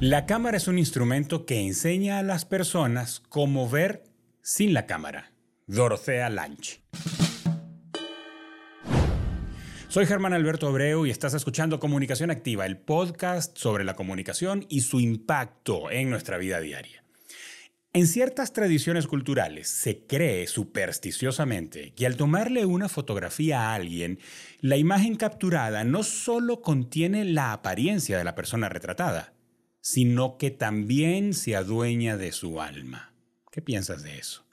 La cámara es un instrumento que enseña a las personas cómo ver sin la cámara. Dorothea Lange. Soy Germán Alberto Abreu y estás escuchando Comunicación Activa, el podcast sobre la comunicación y su impacto en nuestra vida diaria. En ciertas tradiciones culturales se cree supersticiosamente que al tomarle una fotografía a alguien, la imagen capturada no solo contiene la apariencia de la persona retratada, sino que también se adueña de su alma. ¿Qué piensas de eso?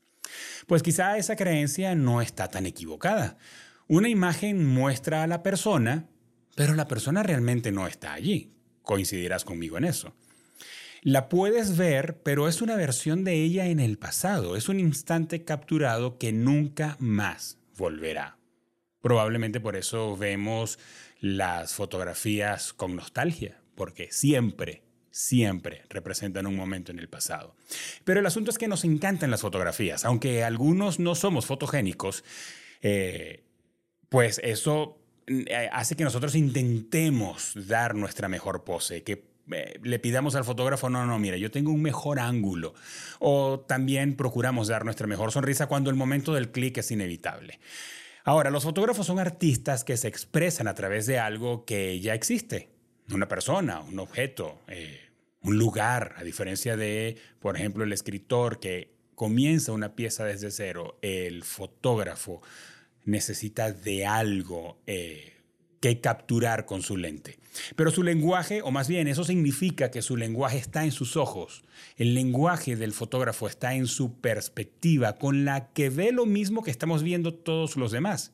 Pues quizá esa creencia no está tan equivocada. Una imagen muestra a la persona, pero la persona realmente no está allí. Coincidirás conmigo en eso. La puedes ver, pero es una versión de ella en el pasado. Es un instante capturado que nunca más volverá. Probablemente por eso vemos las fotografías con nostalgia, porque siempre siempre representan un momento en el pasado. Pero el asunto es que nos encantan las fotografías, aunque algunos no somos fotogénicos, eh, pues eso eh, hace que nosotros intentemos dar nuestra mejor pose, que eh, le pidamos al fotógrafo, no, no, mira, yo tengo un mejor ángulo. O también procuramos dar nuestra mejor sonrisa cuando el momento del clic es inevitable. Ahora, los fotógrafos son artistas que se expresan a través de algo que ya existe, una persona, un objeto, un lugar, a diferencia de, por ejemplo, el escritor que comienza una pieza desde cero, el fotógrafo necesita de algo eh, que capturar con su lente. Pero su lenguaje, o más bien eso significa que su lenguaje está en sus ojos. El lenguaje del fotógrafo está en su perspectiva, con la que ve lo mismo que estamos viendo todos los demás.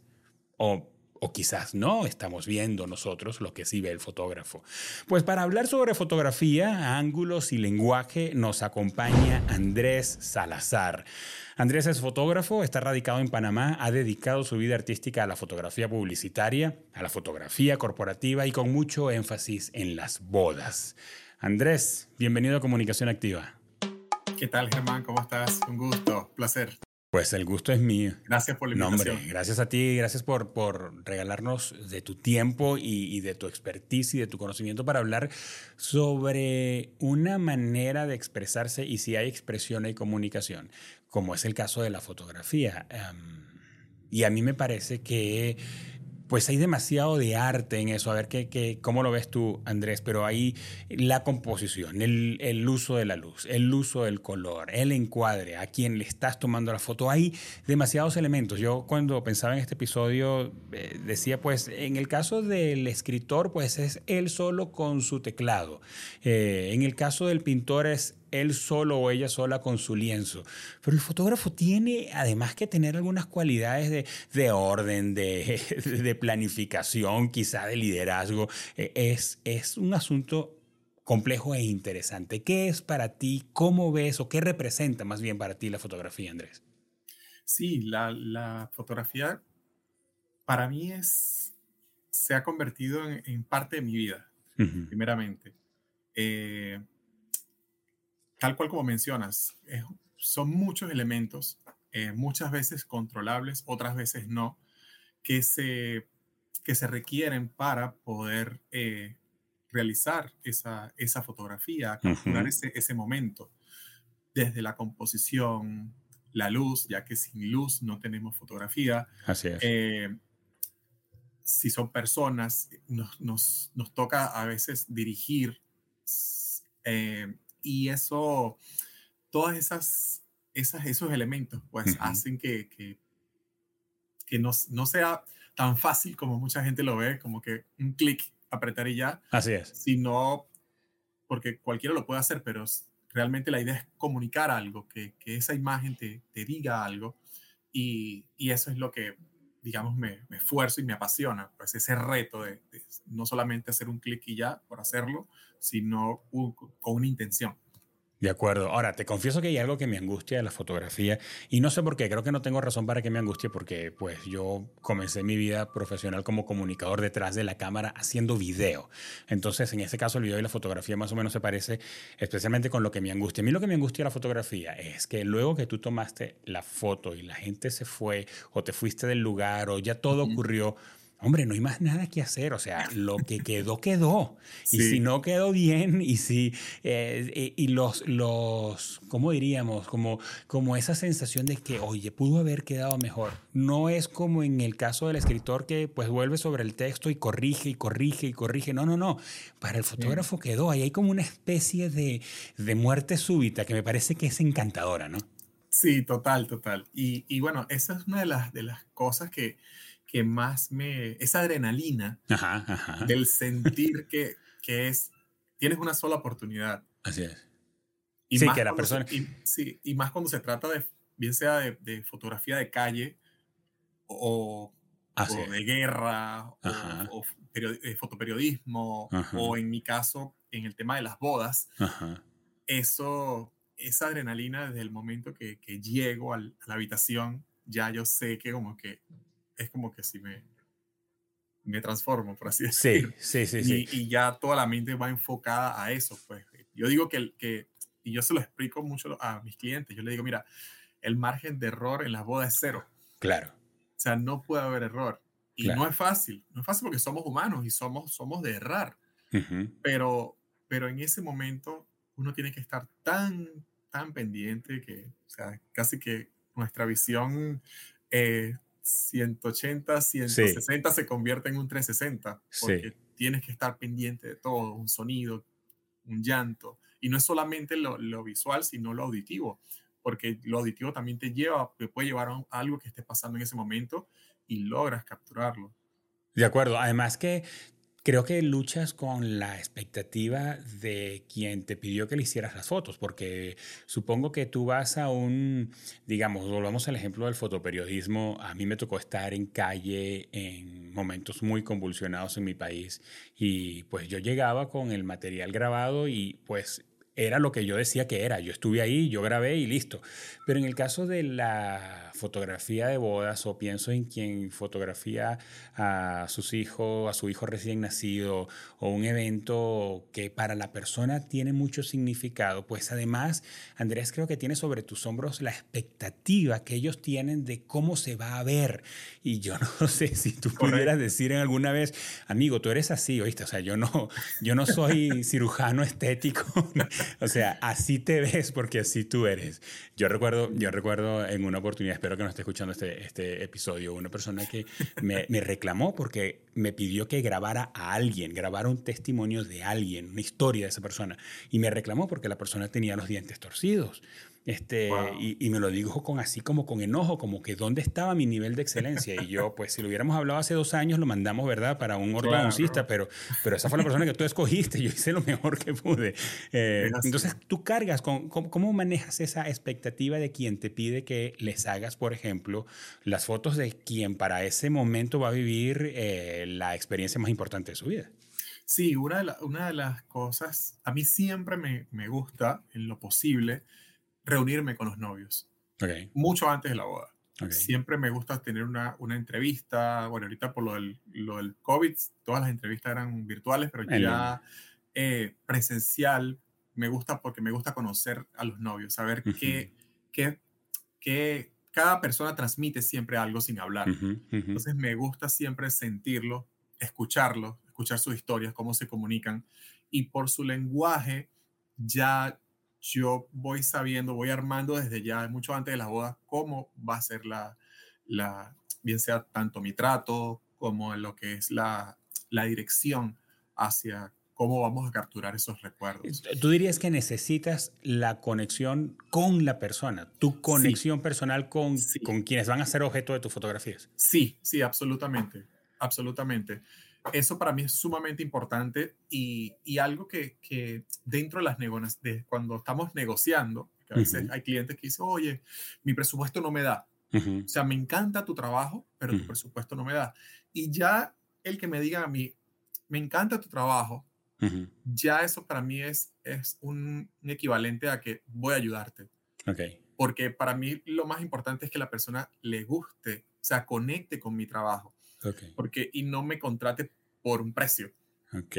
O o quizás no estamos viendo nosotros lo que sí ve el fotógrafo. Pues para hablar sobre fotografía, ángulos y lenguaje nos acompaña Andrés Salazar. Andrés es fotógrafo, está radicado en Panamá, ha dedicado su vida artística a la fotografía publicitaria, a la fotografía corporativa y con mucho énfasis en las bodas. Andrés, bienvenido a Comunicación Activa. ¿Qué tal, Germán? ¿Cómo estás? Un gusto, placer. Pues el gusto es mío. Gracias por la invitación. No, gracias a ti, gracias por, por regalarnos de tu tiempo y, y, de tu expertise y de tu conocimiento para hablar sobre una manera de expresarse y si hay expresión y comunicación, como es el caso de la fotografía. Um, y a mí me parece que pues hay demasiado de arte en eso. A ver qué, qué, cómo lo ves tú, Andrés, pero ahí la composición, el, uso de la luz, el uso del color, el encuadre, a quien le estás tomando la foto, hay demasiados elementos. Yo cuando pensaba en este episodio eh, decía, pues en el caso del escritor, pues es él solo con su teclado. Eh, en el caso del pintor es él solo o ella sola con su lienzo. Pero el fotógrafo tiene además que tener algunas cualidades de, de orden, de, de, planificación, quizá de liderazgo. E, es, es un asunto complejo e interesante. ¿Qué es para ti? ¿Cómo ves o qué representa más bien para ti la fotografía, Andrés? Sí, la, la fotografía para mí es, se ha convertido en, en parte de mi vida, uh -huh. primeramente. Eh, tal cual como mencionas, eh, son muchos elementos, eh, muchas veces controlables, otras veces no, que se, que se requieren para poder eh, realizar esa, esa fotografía, capturar uh -huh. ese, ese momento, desde la composición, la luz, ya que sin luz no tenemos fotografía. Así es. Eh, si son personas, nos, nos, nos, toca a veces dirigir eh, y eso, todas esas, esas esos elementos, pues uh -huh. hacen que, que, que no, no, sea tan fácil como mucha gente lo ve, como que un clic, apretar y ya. Así es. Sino, porque cualquiera lo puede hacer, pero realmente la idea es comunicar algo, que, que esa imagen te, te diga algo. Y, y, eso es lo que, digamos, me, esfuerzo y me apasiona, pues ese reto de, de no solamente hacer un clic y ya por hacerlo, sino un, con una intención. De acuerdo. Ahora, te confieso que hay algo que me angustia de la fotografía y no sé por qué, creo que no tengo razón para que me angustie porque pues yo comencé mi vida profesional como comunicador detrás de la cámara haciendo video. Entonces, en este caso, el video y la fotografía más o menos se parece especialmente con lo que me angustia. A mí lo que me angustia de la fotografía es que luego que tú tomaste la foto y la gente se fue o te fuiste del lugar o ya todo uh -huh. ocurrió, hombre, no hay más nada que hacer, o sea, lo que quedó, quedó. Y si no quedó bien, y si, eh, y los, los, ¿cómo diríamos? Como, como esa sensación de que, oye, pudo haber quedado mejor. No es como en el caso del escritor que pues vuelve sobre el texto y corrige y corrige y corrige. No, no, no. Para el fotógrafo quedó. Ahí hay como una especie de, de muerte súbita que me parece que es encantadora, ¿no? Sí, total, total. Y, y bueno, esa es una de las, de las cosas que que más me... esa adrenalina del sentir que, que, es, tienes una sola oportunidad. Así es. Y sí, que la persona... y, sí, y más cuando se trata de, bien sea de, fotografía de calle o, de guerra o, eh, fotoperiodismo o en mi caso en el tema de las bodas, eso, esa adrenalina desde el momento que, que llego a la habitación, ya yo sé que como que es como que si me, me transformo, por así decirlo. Sí, sí, sí. Y, ya toda la mente va enfocada a eso. Pues. Yo digo que, que, y yo se lo explico mucho a mis clientes, yo le digo, mira, el margen de error en las bodas es cero. Claro. O sea, no puede haber error. Y no es fácil, no es fácil porque somos humanos y somos, somos de errar. pero, pero en ese momento uno tiene que estar tan, tan pendiente que, o sea, casi que nuestra visión eh, 180, 160 se convierte en un 360, porque tienes que estar pendiente de todo, un sonido, un llanto, y no es solamente lo, visual, sino lo auditivo, porque lo auditivo también te lleva, te puede llevar a algo que esté pasando en ese momento y logras capturarlo. De acuerdo, además que creo que luchas con la expectativa de quien te pidió que le hicieras las fotos, porque supongo que tú vas a un, digamos, volvamos al ejemplo del fotoperiodismo, a mí me tocó estar en calle en momentos muy convulsionados en mi país y pues yo llegaba con el material grabado y pues era lo que yo decía que era. Yo estuve ahí, yo grabé y listo. Pero en el caso de la fotografía de bodas o pienso en quien fotografía a sus hijos, a su hijo recién nacido o un evento que para la persona tiene mucho significado, pues además, Andrés, creo que tiene sobre tus hombros la expectativa que ellos tienen de cómo se va a ver. Y yo no sé si tú pudieras decir en alguna vez, amigo, tú eres así, ¿oíste? O sea, yo no, yo no soy cirujano estético o sea, así te ves porque así tú eres. Yo recuerdo, yo recuerdo en una oportunidad, espero que no esté escuchando este, este episodio, una persona que me, me reclamó porque me pidió que grabara a alguien, grabara un testimonio de alguien, una historia de esa persona. Y me reclamó porque la persona tenía los dientes torcidos. Este, y, me lo dijo con así como con enojo, como que dónde estaba mi nivel de excelencia. Y yo, pues si lo hubiéramos hablado hace dos años, lo mandamos, ¿verdad?, para un ortodoncista, pero, pero esa fue la persona que tú escogiste, yo hice lo mejor que pude. Eh, entonces, tú cargas, con, ¿cómo, manejas esa expectativa de quien te pide que les hagas, por ejemplo, las fotos de quien para ese momento va a vivir eh, la experiencia más importante de su vida? Sí, una de, una de las cosas, a mí siempre me, me gusta, en lo posible, reunirme con los novios. Mucho antes de la boda. Siempre me gusta tener una, una, entrevista. Bueno, ahorita por lo del, lo del COVID, todas las entrevistas eran virtuales, pero ya eh, presencial me gusta porque me gusta conocer a los novios, saber que, que, cada persona transmite siempre algo sin hablar. Entonces me gusta siempre sentirlo, escucharlo, escuchar sus historias, cómo se comunican y por su lenguaje ya yo voy sabiendo, voy armando desde ya, mucho antes de la boda, cómo va a ser la, la bien sea tanto mi trato como lo que es la, la dirección hacia cómo vamos a capturar esos recuerdos. Tú dirías que necesitas la conexión con la persona, tu conexión personal con, con quienes van a ser objeto de tus fotografías. Sí, sí, absolutamente, absolutamente eso para mí es sumamente importante y, y algo que, que, dentro de las negociaciones, cuando estamos negociando, que a veces hay clientes que dicen, oye, mi presupuesto no me da. O sea, me encanta tu trabajo, pero tu presupuesto no me da. Y ya el que me diga a mí, me encanta tu trabajo, ya eso para mí es, es un, equivalente a que voy a ayudarte. Okay. Porque para mí lo más importante es que la persona le guste, o sea, conecte con mi trabajo. Porque, y no me contrate por un precio.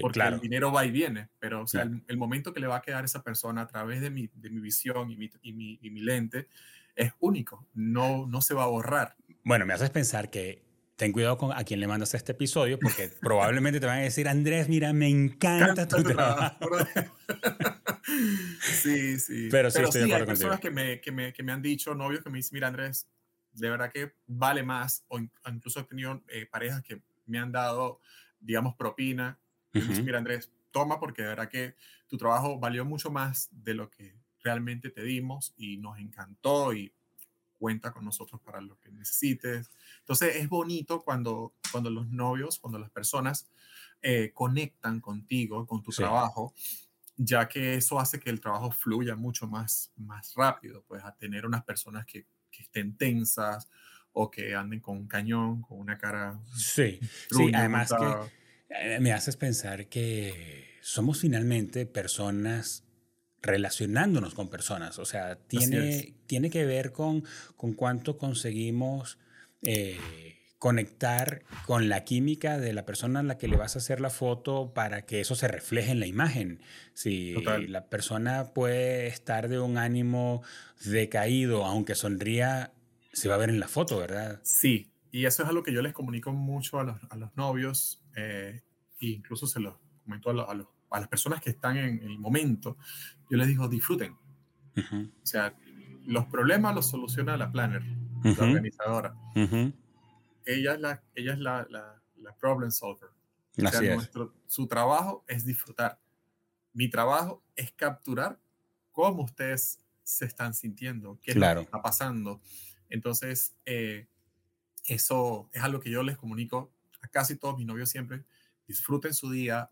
porque el dinero va y viene, pero o sea, el, momento que le va a quedar a esa persona a través de mi, de mi visión y mi, y, mi, y mi, lente es único, no, no se va a borrar. Bueno, me haces pensar que ten cuidado con a quién le mandas este episodio, porque probablemente te van a decir, Andrés, mira, me encanta tu trabajo. sí, sí. Pero sí, estoy de acuerdo hay personas que me, que, me, que me han dicho, novios que me dicen, mira, Andrés, de verdad que vale más, o incluso he tenido eh, parejas que me han dado, digamos, propina. Y me dicen, mira, Andrés, toma porque de verdad que tu trabajo valió mucho más de lo que realmente te dimos y nos encantó y cuenta con nosotros para lo que necesites. Entonces es bonito cuando, cuando los novios, cuando las personas eh, conectan contigo, con tu trabajo, ya que eso hace que el trabajo fluya mucho más, más rápido, pues a tener unas personas que, que estén tensas o que anden con un cañón, con una cara... Sí, sí, además que eh, me haces pensar que somos finalmente personas relacionándonos con personas. O sea, tiene, tiene que ver con, con cuánto conseguimos eh, conectar con la química de la persona a la que le vas a hacer la foto para que eso se refleje en la imagen. Si la persona puede estar de un ánimo decaído, aunque sonría, se va a ver en la foto, ¿verdad? Sí, y eso es algo que yo les comunico mucho a los, a los novios, eh, e incluso se los comento a, a los a las personas que están en el momento, yo les digo, disfruten. O sea, los problemas los soluciona la planner, la organizadora. Ella es la, ella es la, la, problem solver. O sea, nuestro, su trabajo es disfrutar. Mi trabajo es capturar cómo ustedes se están sintiendo, qué claro. está pasando. Entonces, eh, eso es algo que yo les comunico a casi todos mis novios siempre. Disfruten su día,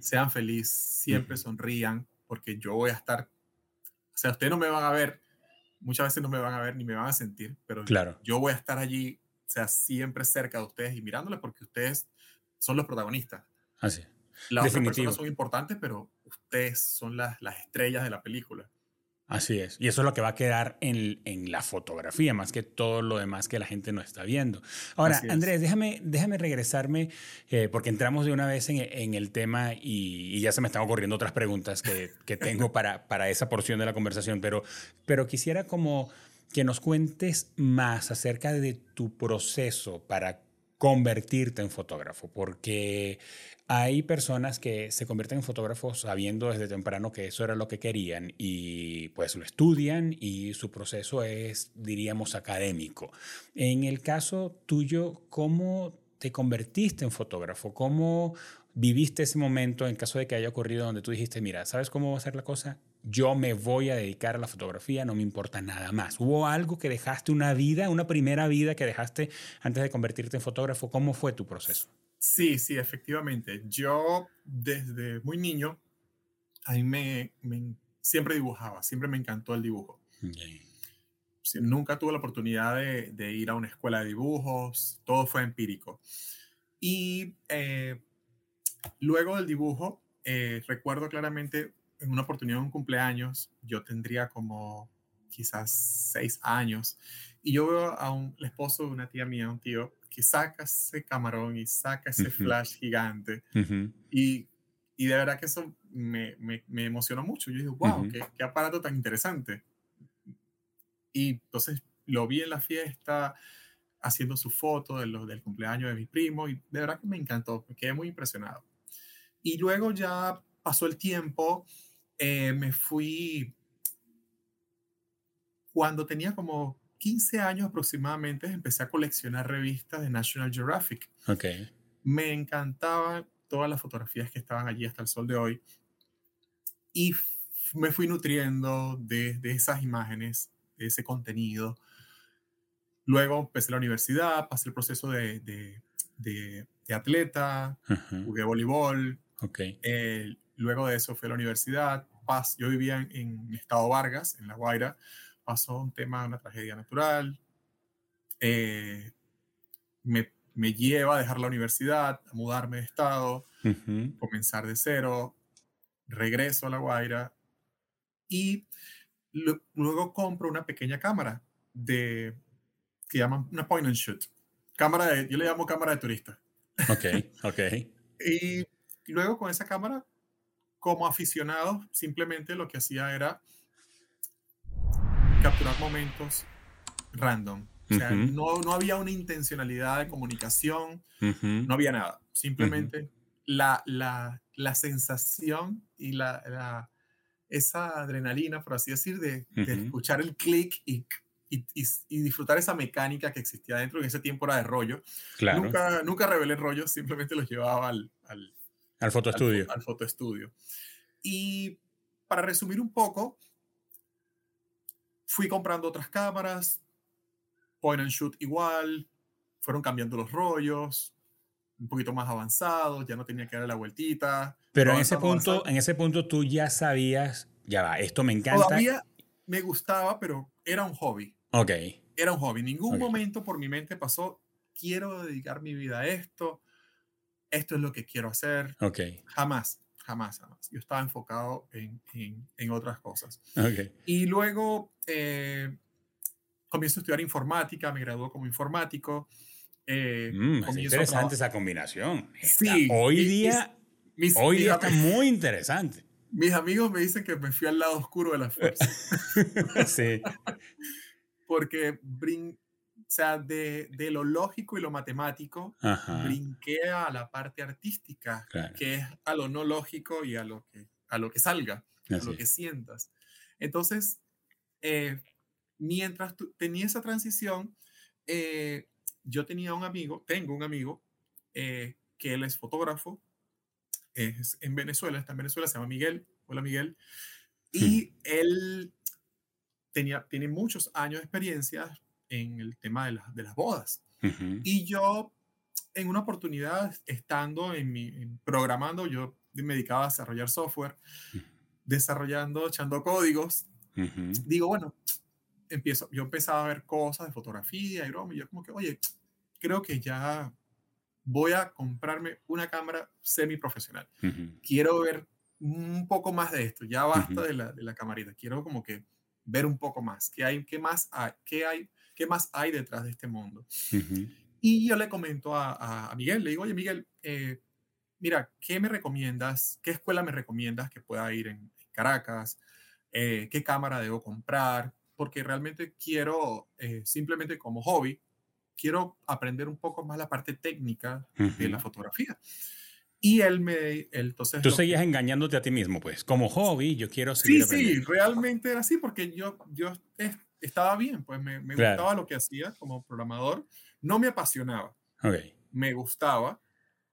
sean felices, siempre sonrían, porque yo voy a estar, o sea, ustedes no me van a ver, muchas veces no me van a ver ni me van a sentir, pero claro. yo voy a estar allí, sea, siempre cerca de ustedes y mirándoles porque ustedes son los protagonistas. Así. Las otras personas son importantes, pero ustedes son las, las estrellas de la película. Así es. Y eso es lo que va a quedar en, en, la fotografía, más que todo lo demás que la gente no está viendo. Ahora, Andrés, déjame, déjame regresarme, eh, porque entramos de una vez en, en el tema y, ya se me están ocurriendo otras preguntas que, que tengo para, para esa porción de la conversación, pero, pero quisiera como que nos cuentes más acerca de tu proceso para convertirte en fotógrafo, porque hay personas que se convierten en fotógrafos sabiendo desde temprano que eso era lo que querían y pues lo estudian y su proceso es, diríamos, académico. En el caso tuyo, ¿cómo te convertiste en fotógrafo? ¿Cómo viviste ese momento en caso de que haya ocurrido donde tú dijiste, mira, ¿sabes cómo va a ser la cosa? Yo me voy a dedicar a la fotografía, no me importa nada más. ¿Hubo algo que dejaste, una vida, una primera vida que dejaste antes de convertirte en fotógrafo? ¿Cómo fue tu proceso? Sí, sí, efectivamente. Yo desde muy niño, a mí me, siempre dibujaba, siempre me encantó el dibujo. nunca tuve la oportunidad de, ir a una escuela de dibujos, todo fue empírico. Y eh, luego del dibujo, eh, recuerdo claramente en una oportunidad de un cumpleaños, yo tendría como quizás seis años, y yo veo a un, el esposo de una tía mía, un tío, que saca ese camarón y saca ese flash gigante. y, y, de verdad que eso me, me, me emocionó mucho. Yo dije, wow, qué, qué, aparato tan interesante. Y entonces lo vi en la fiesta, haciendo su foto de los, del cumpleaños de mi primo, y de verdad que me encantó, me quedé muy impresionado. Y luego ya pasó el tiempo, eh, me fui, cuando tenía como 15 años aproximadamente empecé a coleccionar revistas de National Geographic. Okay. Me encantaban todas las fotografías que estaban allí hasta el sol de hoy y me fui nutriendo de, de esas imágenes, de ese contenido. Luego empecé la universidad, pasé el proceso de, de, de, atleta, jugué voleibol. Okay. Eh, luego de eso fui a la universidad. Pas, yo vivía en, en Estado Vargas, en La Guaira pasó un tema, una tragedia natural, eh, me, me, lleva a dejar la universidad, a mudarme de estado, comenzar de cero, regreso a La Guaira y luego compro una pequeña cámara de que llaman una point and shoot. Cámara de, yo le llamo cámara de turista. Ok, ok. y luego con esa cámara, como aficionado, simplemente lo que hacía era capturar momentos random. O sea, no, no había una intencionalidad de comunicación, no había nada. Simplemente la, la, la, sensación y la, la, esa adrenalina, por así decir, de, escuchar el clic y, y, y, disfrutar esa mecánica que existía dentro. En ese tiempo era de rollo. Claro. Nunca, nunca revelé rollos, simplemente los llevaba al, al, al fotoestudio. Al, al fotoestudio. Y para resumir un poco, fui comprando otras cámaras, point and shoot igual, fueron cambiando los rollos, un poquito más avanzados, ya no tenía que darle la vueltita. Pero en ese punto, en ese punto tú ya sabías, ya va, esto me encanta. Todavía me gustaba, pero era un hobby. Ok. Era un hobby. Ningún momento por mi mente pasó, quiero dedicar mi vida a esto, esto es lo que quiero hacer. Ok. Jamás, jamás, jamás. Yo estaba enfocado en, en, otras cosas. Ok. Y luego eh, comienzo a estudiar informática, me graduó como informático. Eh, mm, es interesante esa combinación. Sí, hoy día, hoy día está muy interesante. Mis amigos me dicen que me fui al lado oscuro de la fuerza. sí. Porque brin o sea, de, de, lo lógico y lo matemático, brinqué a la parte artística, que es a lo no lógico y a lo que, a lo que salga, a lo que sientas. Entonces, eh, mientras tenía esa transición, eh, yo tenía un amigo, tengo un amigo, eh, que él es fotógrafo, es en Venezuela, está en Venezuela, se llama Miguel, hola Miguel, y él tenía, tiene muchos años de experiencia en el tema de, de las bodas. Y yo, en una oportunidad, estando en mi, programando, yo me dedicaba a desarrollar software, desarrollando, echando códigos, digo, bueno, empiezo, yo empezaba a ver cosas de fotografía y broma, y yo como que, oye, creo que ya voy a comprarme una cámara semi profesional. Quiero ver un poco más de esto, ya basta de, la, de la camarita, quiero como que ver un poco más, qué hay, qué más hay, qué hay, qué más hay detrás de este mundo. Y yo le comento a, a, Miguel, le digo, oye Miguel, eh, mira, ¿qué me recomiendas? ¿Qué escuela me recomiendas que pueda ir en, Caracas? Eh, ¿Qué cámara debo comprar? porque realmente quiero, eh, simplemente como hobby, quiero aprender un poco más la parte técnica de la fotografía. Y él me, entonces... Tú seguías engañándote a ti mismo, pues, como hobby, yo quiero seguir Sí, sí, realmente era así, porque yo, yo estaba bien, pues me, me gustaba lo que hacía como programador, no me apasionaba, okay. me gustaba,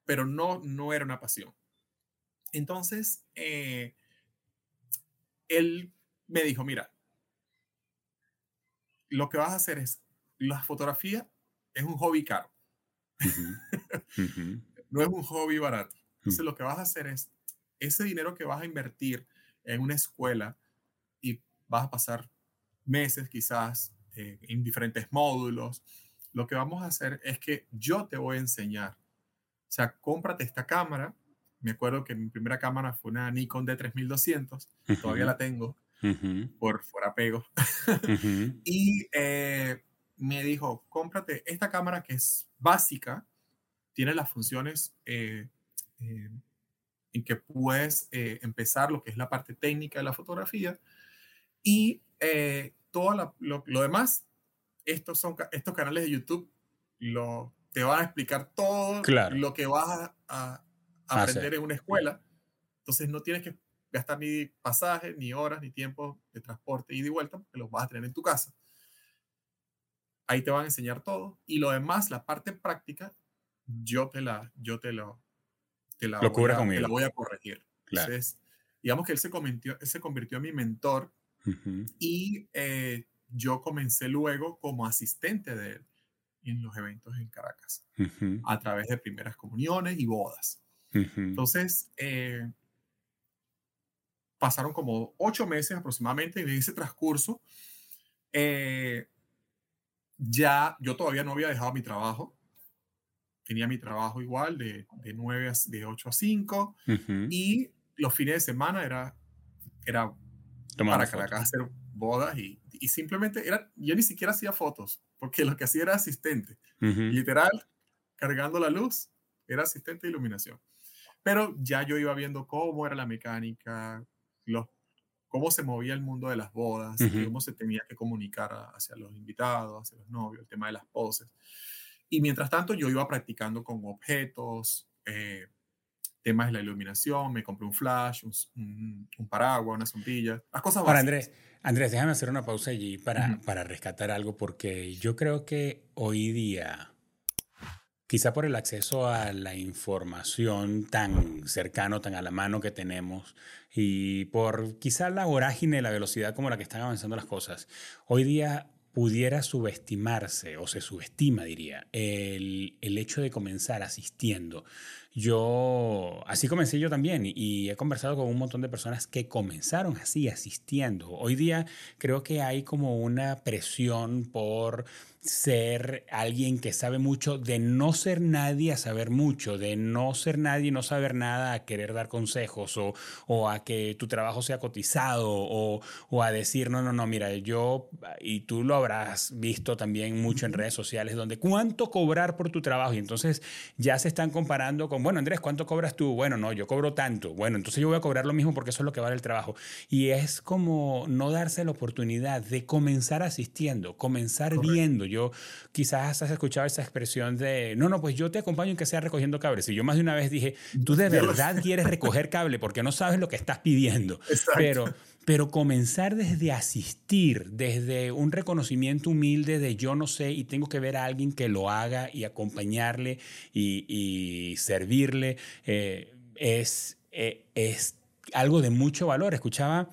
pero no, no era una pasión. Entonces, eh, él me dijo, mira, lo que vas a hacer es, la fotografía es un hobby caro. no es un hobby barato. Entonces lo que vas a hacer es, ese dinero que vas a invertir en una escuela y vas a pasar meses quizás eh, en diferentes módulos, lo que vamos a hacer es que yo te voy a enseñar. O sea, cómprate esta cámara. Me acuerdo que mi primera cámara fue una Nikon D3200, todavía la tengo por, por apego. y eh, me dijo, cómprate esta cámara que es básica, tiene las funciones eh, eh, en que puedes empezar lo que es la parte técnica de la fotografía. Y todo lo, lo, demás, estos, son, estos canales de YouTube lo, te van a explicar todo lo que vas a, aprender en una escuela. Entonces no tienes que gastar ni pasaje, ni horas, ni tiempo de transporte y de vuelta, porque los vas a tener en tu casa. Ahí te van a enseñar todo. Y lo demás, la parte práctica, yo te la, yo te lo, te la, voy, a, te la voy a corregir. Entonces, digamos que él se convirtió, él se convirtió en mi mentor y eh, yo comencé luego como asistente de él en los eventos en Caracas, a través de primeras comuniones y bodas. Entonces, eh, pasaron como ocho meses aproximadamente en ese transcurso. Eh, ya yo todavía no había dejado mi trabajo. Tenía mi trabajo igual de, de 9 a, de 8 a 5 y los fines de semana era, era para Caracas hacer bodas y, y, simplemente era, yo ni siquiera hacía fotos porque lo que hacía era asistente. Literal, cargando la luz, era asistente de iluminación. Pero ya yo iba viendo cómo era la mecánica, los, cómo se movía el mundo de las bodas, cómo se tenía que comunicar hacia los invitados, hacia los novios, el tema de las poses. Y mientras tanto yo iba practicando con objetos, eh, temas de la iluminación, me compré un flash, un, paraguas, una sombrilla, las cosas básicas. Andrés, Andrés, déjame hacer una pausa allí para, para rescatar algo, porque yo creo que hoy día quizá por el acceso a la información tan cercano, tan a la mano que tenemos y por quizá la vorágine, la velocidad como la que están avanzando las cosas, hoy día pudiera subestimarse, o se subestima, diría, el, el hecho de comenzar asistiendo. Yo, así comencé yo también y he conversado con un montón de personas que comenzaron así, asistiendo. Hoy día creo que hay como una presión por ser alguien que sabe mucho, de no ser nadie a saber mucho, de no ser nadie no saber nada a querer dar consejos o, o a que tu trabajo sea cotizado o, o, a decir, no, no, no, mira, yo, y tú lo habrás visto también mucho en redes sociales, donde cuánto cobrar por tu trabajo y entonces ya se están comparando con, bueno, Andrés, ¿cuánto cobras tú? Bueno, no, yo cobro tanto. Bueno, entonces yo voy a cobrar lo mismo porque eso es lo que vale el trabajo. Y es como no darse la oportunidad de comenzar asistiendo, comenzar viendo. Yo quizás has escuchado esa expresión de, no, no, pues yo te acompaño en que sea recogiendo cables. Y yo más de una vez dije, tú de verdad quieres recoger cable porque no sabes lo que estás pidiendo. Pero, pero comenzar desde asistir, desde un reconocimiento humilde de yo no sé y tengo que ver a alguien que lo haga y acompañarle y, servirle, eh, es, eh, es algo de mucho valor. Escuchaba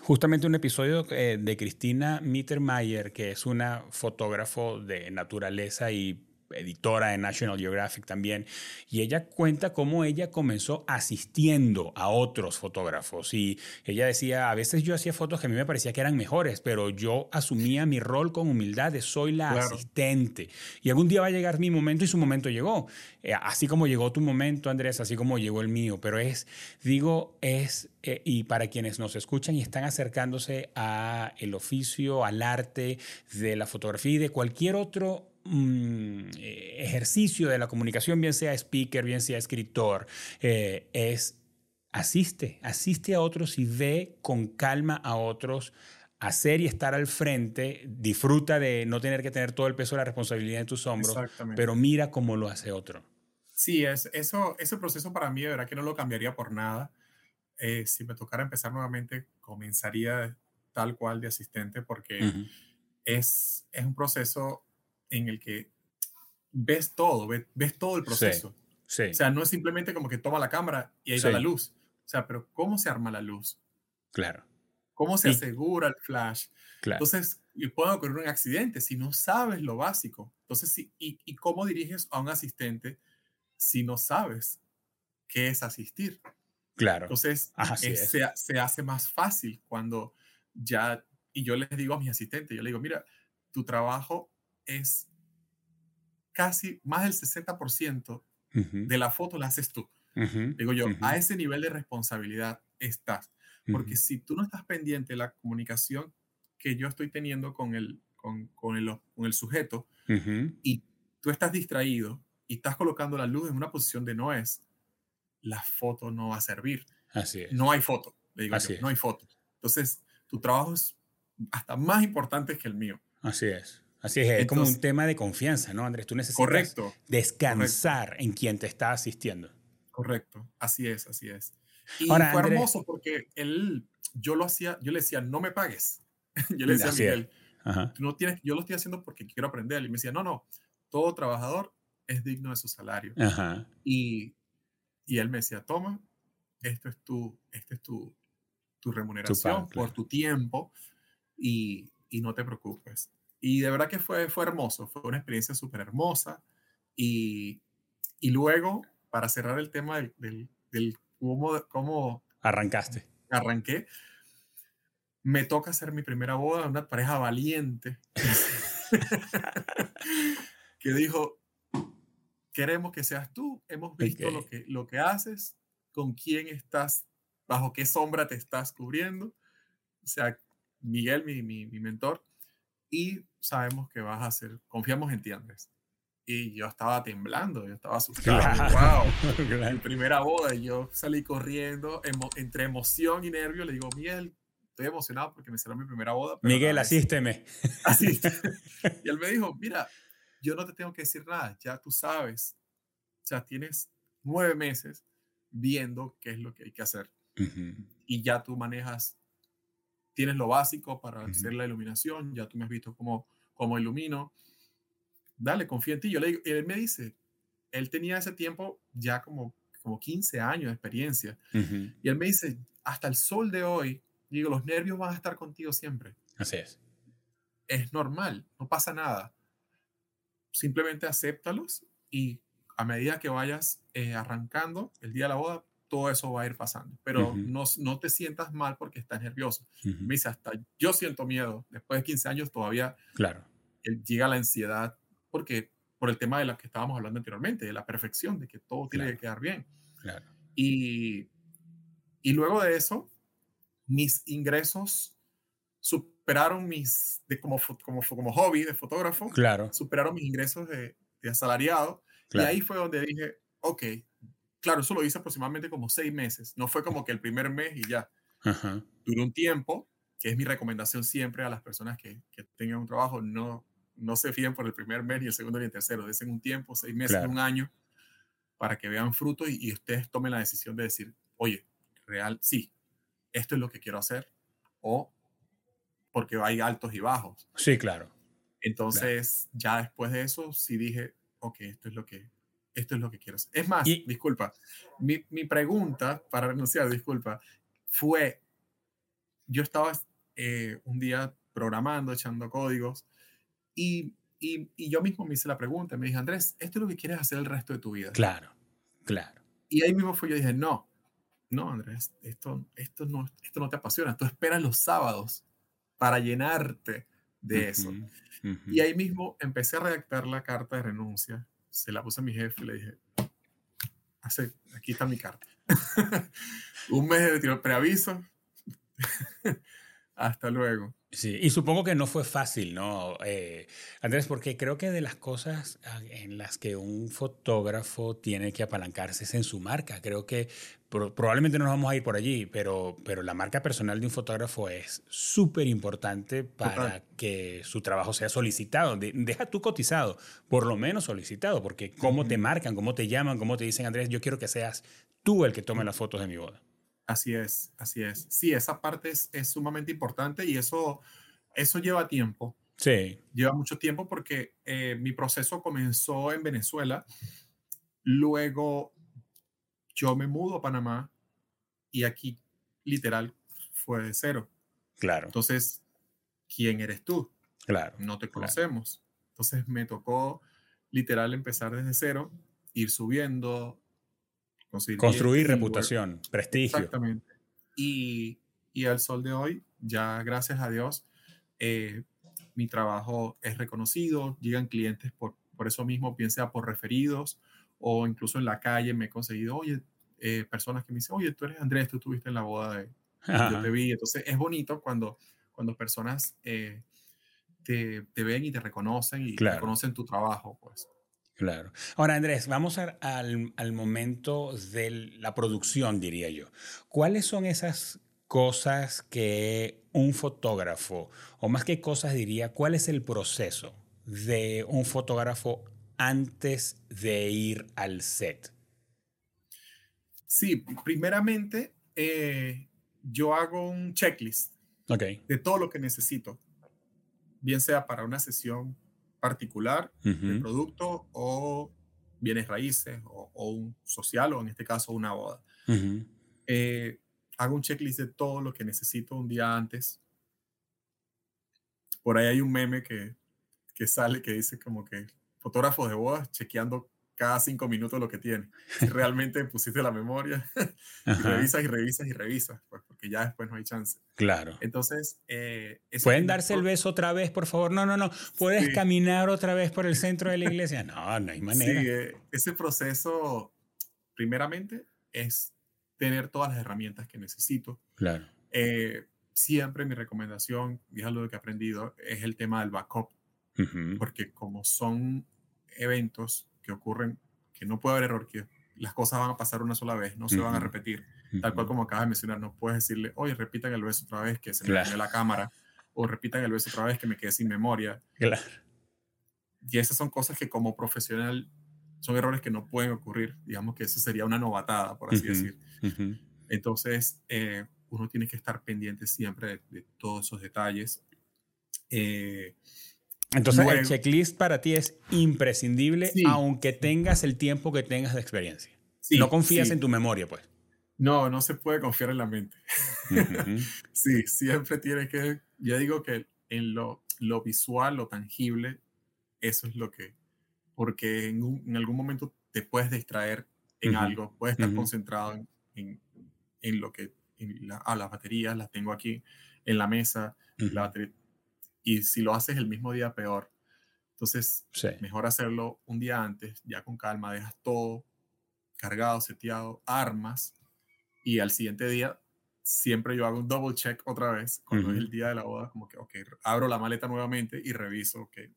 justamente un episodio eh, de Cristina Mittermeier, que es una fotógrafo de naturaleza y editora de National Geographic también, y ella cuenta cómo ella comenzó asistiendo a otros fotógrafos. Y ella decía, a veces yo hacía fotos que a mí me parecía que eran mejores, pero yo asumía mi rol con humildad de soy la asistente. Y algún día va a llegar mi momento y su momento llegó, eh, así como llegó tu momento Andrés, así como llegó el mío, pero es, digo, es, eh, y para quienes nos escuchan y están acercándose a el oficio, al arte de la fotografía y de cualquier otro Mm, eh, ejercicio de la comunicación, bien sea speaker, bien sea escritor, eh, es asiste, asiste a otros y ve con calma a otros hacer y estar al frente, disfruta de no tener que tener todo el peso de la responsabilidad en tus hombros, pero mira cómo lo hace otro. Sí, es, eso, ese proceso para mí de verdad que no lo cambiaría por nada. Eh, si me tocara empezar nuevamente, comenzaría tal cual de asistente porque es, es un proceso en el que ves todo, ves, todo el proceso. Sí, O sea, no es simplemente como que toma la cámara y ahí está la luz. O sea, pero ¿cómo se arma la luz? Claro. ¿Cómo se asegura el flash? Claro. Entonces, y puede ocurrir un accidente si no sabes lo básico. Entonces, sí, y, y, cómo diriges a un asistente si no sabes qué es asistir? Claro. Entonces, se, se, hace más fácil cuando ya, y yo les digo a mis asistentes, yo les digo, mira, tu trabajo es casi más del 60% de la foto la haces tú. Digo yo, a ese nivel de responsabilidad estás. Porque si tú no estás pendiente de la comunicación que yo estoy teniendo con el, con, con el, con el sujeto y tú estás distraído y estás colocando la luz en una posición de no es, la foto no va a servir. Así es. No hay foto, digo yo, no hay foto. Entonces, tu trabajo es hasta más importante que el mío. Así es. Así es, es como un tema de confianza, ¿no, Andrés? Tú necesitas correcto, descansar en quien te está asistiendo. Correcto, así es, así es. Y fue hermoso porque él, yo lo hacía, yo le decía, no me pagues. yo le decía a Miguel, no tienes, yo lo estoy haciendo porque quiero aprender. Y me decía, no, no, todo trabajador es digno de su salario. Y, y él me decía, toma, esto es tu, este es tu, tu remuneración por tu tiempo y, y no te preocupes. Y de verdad que fue, fue hermoso, fue una experiencia súper hermosa. Y, y, luego, para cerrar el tema del, del, del cómo, cómo, arrancaste. Arranqué. Me toca hacer mi primera boda, una pareja valiente que dijo, queremos que seas tú, hemos visto lo, que, lo que haces, con quién estás, bajo qué sombra te estás cubriendo. O sea, Miguel, mi, mi, mi mentor, y sabemos que vas a hacer, confiamos en ti, Andrés. Y yo estaba temblando, yo estaba asustado. ¡Wow! Mi primera boda, y yo salí corriendo entre emoción y nervio. Le digo, Miguel, estoy emocionado porque me será mi primera boda. Miguel, asísteme. Asísteme. Y él me dijo, mira, yo no te tengo que decir nada, ya tú sabes. O sea, tienes nueve meses viendo qué es lo que hay que hacer. Y ya tú manejas, tienes lo básico para hacer la iluminación, ya tú me has visto cómo, cómo ilumino dale, confía en ti. Yo le digo, él me dice, él tenía ese tiempo ya como, como 15 años de experiencia. Y él me dice, hasta el sol de hoy, digo, los nervios van a estar contigo siempre. Así es. Es normal, no pasa nada. Simplemente acéptalos y a medida que vayas eh, arrancando el día de la boda, todo eso va a ir pasando. Pero no, no te sientas mal porque estás nervioso. Me dice, hasta yo siento miedo. Después de 15 años todavía claro. llega la ansiedad porque por el tema de lo que estábamos hablando anteriormente, de la perfección, de que todo tiene que quedar bien. Claro. Y, y luego de eso, mis ingresos superaron mis, de como, como, como hobby de fotógrafo, claro. superaron mis ingresos de, de asalariado. Y ahí fue donde dije, ok, claro, eso lo hice aproximadamente como seis meses. No fue como que el primer mes y ya. Duró un tiempo, que es mi recomendación siempre a las personas que, que tengan un trabajo, no, no se fíen por el primer mes, ni el segundo, ni el tercero. Desen un tiempo, seis meses, un año, para que vean fruto y, ustedes tomen la decisión de decir, oye, real, sí, esto es lo que quiero hacer. O porque hay altos y bajos. Sí, claro. Entonces, ya después de eso, sí dije, ok, esto es lo que, esto es lo que quiero hacer. Es más, disculpa, mi, mi, pregunta para renunciar, disculpa, fue, yo estaba eh, un día programando, echando códigos, y, y, y, yo mismo me hice la pregunta, me dije, Andrés, ¿esto es lo que quieres hacer el resto de tu vida? Claro, claro. Y ahí mismo fue, yo dije, no, no, Andrés, esto, esto, no, esto no te apasiona, tú esperas los sábados para llenarte de eso. Y ahí mismo empecé a redactar la carta de renuncia, se la puse a mi jefe y le dije, Hace, aquí está mi carta. Un mes de preaviso. Hasta luego. Sí, y supongo que no fue fácil, ¿no? Eh, Andrés, porque creo que de las cosas ah, en las que un fotógrafo tiene que apalancarse es en su marca. Creo que probablemente no nos vamos a ir por allí, pero, pero la marca personal de un fotógrafo es súper importante para que su trabajo sea solicitado. deja tú cotizado, por lo menos solicitado, porque cómo te marcan, cómo te llaman, cómo te dicen, Andrés, yo quiero que seas tú el que tome las fotos de mi boda. Así es, así es. Sí, esa parte es, sumamente importante y eso, eso lleva tiempo. Sí. Lleva mucho tiempo porque eh, mi proceso comenzó en Venezuela. Luego yo me mudo a Panamá y aquí literal fue de cero. Claro. Entonces, ¿quién eres tú? Claro. No te conocemos. Entonces me tocó literal empezar desde cero, ir subiendo, Construir reputación, prestigio. Exactamente. Y, y, al sol de hoy, ya gracias a Dios, eh, mi trabajo es reconocido, llegan clientes por, por eso mismo, bien sea por referidos o incluso en la calle me he conseguido, oye, eh, personas que me dicen, oye, tú eres Andrés, tú estuviste en la boda de... Yo te vi. Entonces es bonito cuando, cuando personas eh, te, te, ven y te reconocen y reconocen tu trabajo, pues. Claro. Ahora, Andrés, vamos al, al, momento de la producción, diría yo. ¿Cuáles son esas cosas que un fotógrafo, o más que cosas diría, cuál es el proceso de un fotógrafo antes de ir al set? Sí, primeramente eh, yo hago un checklist de todo lo que necesito, bien sea para una sesión particular de producto o bienes raíces o, un social o en este caso una boda. Eh, hago un checklist de todo lo que necesito un día antes. Por ahí hay un meme que, que sale que dice como que fotógrafos de bodas chequeando cada cinco minutos lo que tiene. Si realmente pusiste la memoria y revisas y revisas y revisas, pues porque ya después no hay chance. Claro. Entonces, eh, ¿pueden darse el beso otra vez, por favor? No, no, no. ¿Puedes caminar otra vez por el centro de la iglesia? No, no hay manera. Sí, eh, ese proceso, primeramente, es tener todas las herramientas que necesito. Claro. Eh, siempre mi recomendación, y es algo que he aprendido, es el tema del backup. Porque como son eventos que ocurren que no puede haber error, que las cosas van a pasar una sola vez, no se van a repetir. Tal cual como acabas de mencionar, no puedes decirle, oye, repitan el beso otra vez que se me la cámara, o repitan el beso otra vez que me quedé sin memoria. Claro. Y esas son cosas que como profesional son errores que no pueden ocurrir. Digamos que eso sería una novatada, por así decir. Entonces, eh, uno tiene que estar pendiente siempre de, todos esos detalles. Eh, Entonces, el checklist para ti es imprescindible, aunque tengas el tiempo que tengas de experiencia. no confías en tu memoria, pues. No, no se puede confiar en la mente. sí, siempre tiene que, yo digo que en lo, lo, visual, lo tangible, eso es lo que, porque en, algún momento te puedes distraer en algo, puedes estar concentrado en, en, lo que, a ah, las baterías las tengo aquí en la mesa, y si lo haces el mismo día, peor. Entonces, mejor hacerlo un día antes, ya con calma, dejas todo cargado, seteado, armas, y al siguiente día siempre yo hago un double check otra vez, cuando es el día de la boda, como que, ok, abro la maleta nuevamente y reviso, que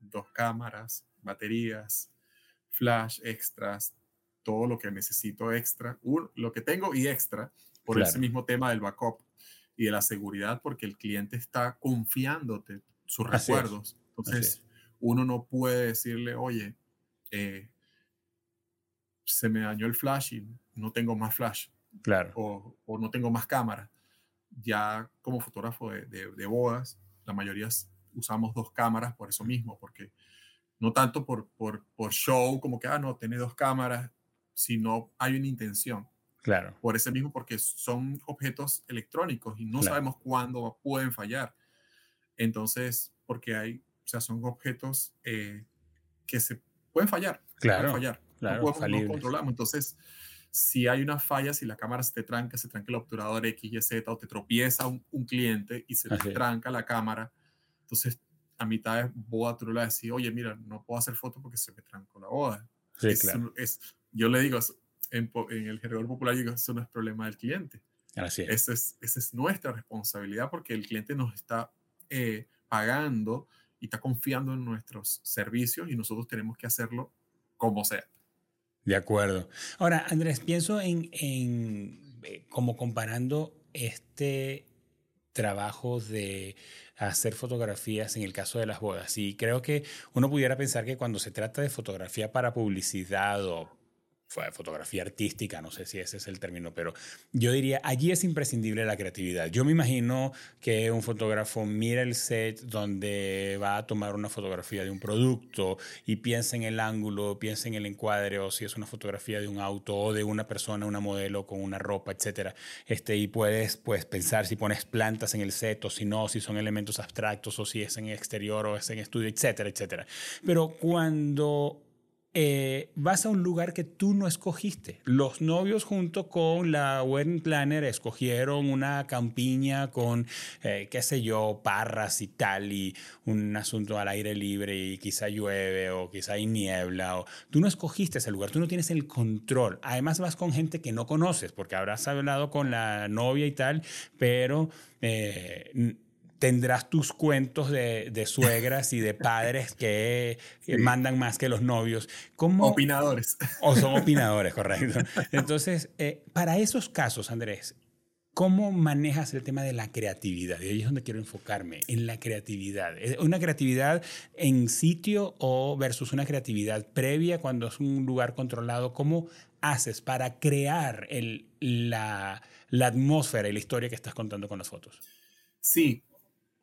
dos cámaras, baterías, flash, extras, todo lo que necesito extra, lo que tengo y extra, por ese mismo tema del backup y de la seguridad, porque el cliente está confiándote sus recuerdos. Entonces, uno no puede decirle, oye, eh, se me dañó el flash y no tengo más flash. Claro. O, o no tengo más cámara. Ya como fotógrafo de, de, bodas, la mayoría usamos dos cámaras por eso mismo, porque no tanto por, por, por show, como que, ah, no, tiene dos cámaras, sino hay una intención. Claro. Por ese mismo, porque son objetos electrónicos y no sabemos cuándo pueden fallar. Entonces, porque hay, o sea, son objetos eh, que se pueden fallar. Claro. Pueden fallar. Claro, no, controlamos. Entonces, si hay una falla, si la cámara se te tranca, se tranca el obturador X, Y, Z, o te tropieza un, cliente y se te tranca la cámara, entonces a mitad de boda tú le decir, oye, mira, no puedo hacer foto porque se me trancó la boda. Sí, claro. es, yo le digo, en, en el generador popular, yo digo, eso no es problema del cliente. Así es. Esa es, esa es nuestra responsabilidad porque el cliente nos está eh, pagando y está confiando en nuestros servicios y nosotros tenemos que hacerlo como sea. De acuerdo. Ahora, Andrés, pienso en, en eh, como comparando este trabajo de hacer fotografías en el caso de las bodas. Y creo que uno pudiera pensar que cuando se trata de fotografía para publicidad o fotografía artística, no sé si ese es el término, pero yo diría, allí es imprescindible la creatividad. Yo me imagino que un fotógrafo mira el set donde va a tomar una fotografía de un producto y piensa en el ángulo, piensa en el encuadre o si es una fotografía de un auto o de una persona, una modelo con una ropa, etcétera. Este, y puedes pues, pensar si pones plantas en el set o si no, si son elementos abstractos o si es en exterior o es en estudio, etcétera, etcétera. Pero cuando eh, vas a un lugar que tú no escogiste. Los novios junto con la wedding planner escogieron una campiña con, eh, qué sé yo, parras y tal, y un asunto al aire libre y quizá llueve o quizá hay niebla. O, tú no escogiste ese lugar, tú no tienes el control. Además vas con gente que no conoces, porque habrás hablado con la novia y tal, pero... Eh, tendrás tus cuentos de, suegras y de padres que, mandan más que los novios. ¿Cómo, opinadores. O son opinadores, correcto. Entonces, eh, para esos casos, Andrés, ¿cómo manejas el tema de la creatividad? Y ahí es donde quiero enfocarme, en la creatividad. ¿Una creatividad en sitio o versus una creatividad previa cuando es un lugar controlado? ¿Cómo haces para crear el, la, la atmósfera y la historia que estás contando con las fotos? Sí,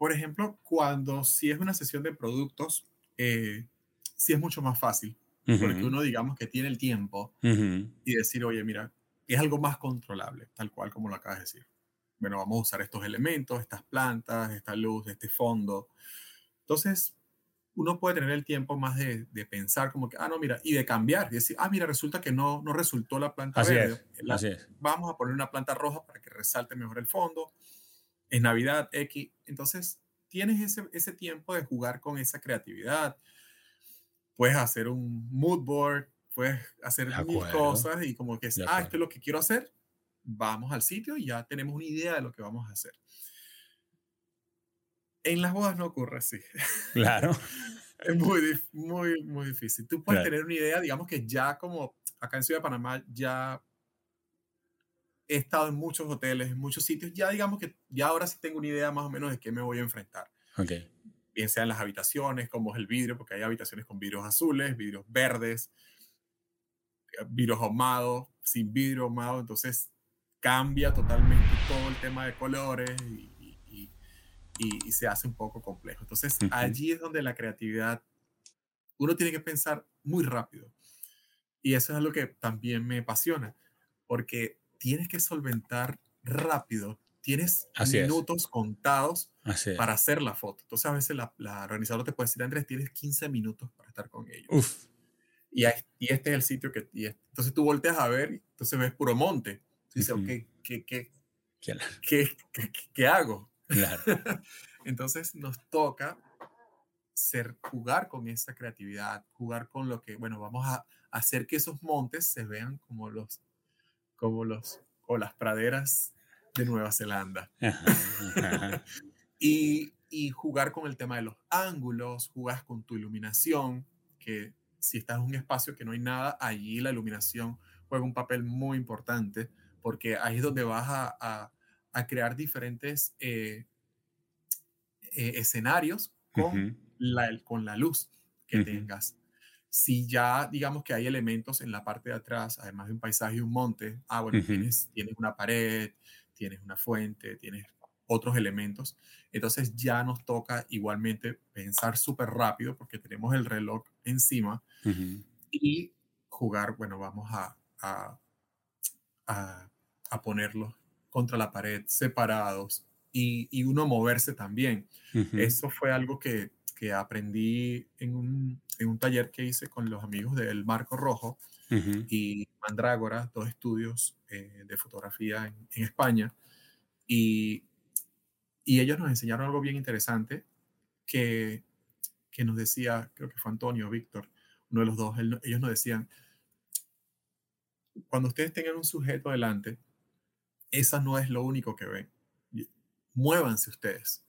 por ejemplo, cuando si es una sesión de productos, eh, sí es mucho más fácil, porque uno digamos que tiene el tiempo y decir, oye, mira, es algo más controlable, tal cual como lo acabas de decir. Bueno, vamos a usar estos elementos, estas plantas, esta luz, este fondo. Entonces, uno puede tener el tiempo más de, pensar como que, ah, no, mira, y de cambiar, y decir, ah, mira, resulta que no, no resultó la planta así verde. Es, Vamos a poner una planta roja para que resalte mejor el fondo es Navidad X. Entonces, tienes ese, ese tiempo de jugar con esa creatividad. Puedes hacer un mood board, puedes hacer mil cosas y como que, ah, esto es lo que quiero hacer, vamos al sitio y ya tenemos una idea de lo que vamos a hacer. En las bodas no ocurre así. Claro. Es muy, muy, muy difícil. Tú puedes tener una idea, digamos que ya como acá en Ciudad de Panamá, ya he estado en muchos hoteles, en muchos sitios, ya digamos que ya ahora sí tengo una idea más o menos de qué me voy a enfrentar. Okay. Bien sea en las habitaciones, como es el vidrio, porque hay habitaciones con vidrios azules, vidrios verdes, vidrios ahumados, sin vidrio ahumado, entonces cambia totalmente todo el tema de colores y, y, se hace un poco complejo. Entonces allí es donde la creatividad, uno tiene que pensar muy rápido. Y eso es lo que también me apasiona, porque tienes que solventar rápido. Tienes minutos contados para hacer la foto. Entonces, a veces la, la organizadora te puede decir, Andrés, tienes 15 minutos para estar con ellos. Uf. Y, y este es el sitio que... Y entonces tú volteas a ver, entonces ves puro monte. Dices, ok, ¿qué, qué, qué, qué, qué hago? Claro. entonces nos toca ser, jugar con esa creatividad, jugar con lo que, bueno, vamos a hacer que esos montes se vean como los como los, o las praderas de Nueva Zelanda. y, y, jugar con el tema de los ángulos, jugas con tu iluminación, que si estás en un espacio que no hay nada, allí la iluminación juega un papel muy importante, porque ahí es donde vas a, a, crear diferentes eh, eh, escenarios con, la, con la luz que tengas si ya digamos que hay elementos en la parte de atrás, además de un paisaje y un monte, ah, bueno, tienes, tienes una pared, tienes una fuente, tienes otros elementos, entonces ya nos toca igualmente pensar súper rápido porque tenemos el reloj encima y jugar, bueno, vamos a, a, a, a ponerlos contra la pared separados y, y uno moverse también. Eso fue algo que, que aprendí en un, en un taller que hice con los amigos del Marco Rojo y Mandrágora, dos estudios eh, de fotografía en, España. Y, y, ellos nos enseñaron algo bien interesante que, que nos decía, creo que fue Antonio Víctor, uno de los dos, ellos nos decían, cuando ustedes tengan un sujeto delante, esa no es lo único que ven. Muévanse ustedes,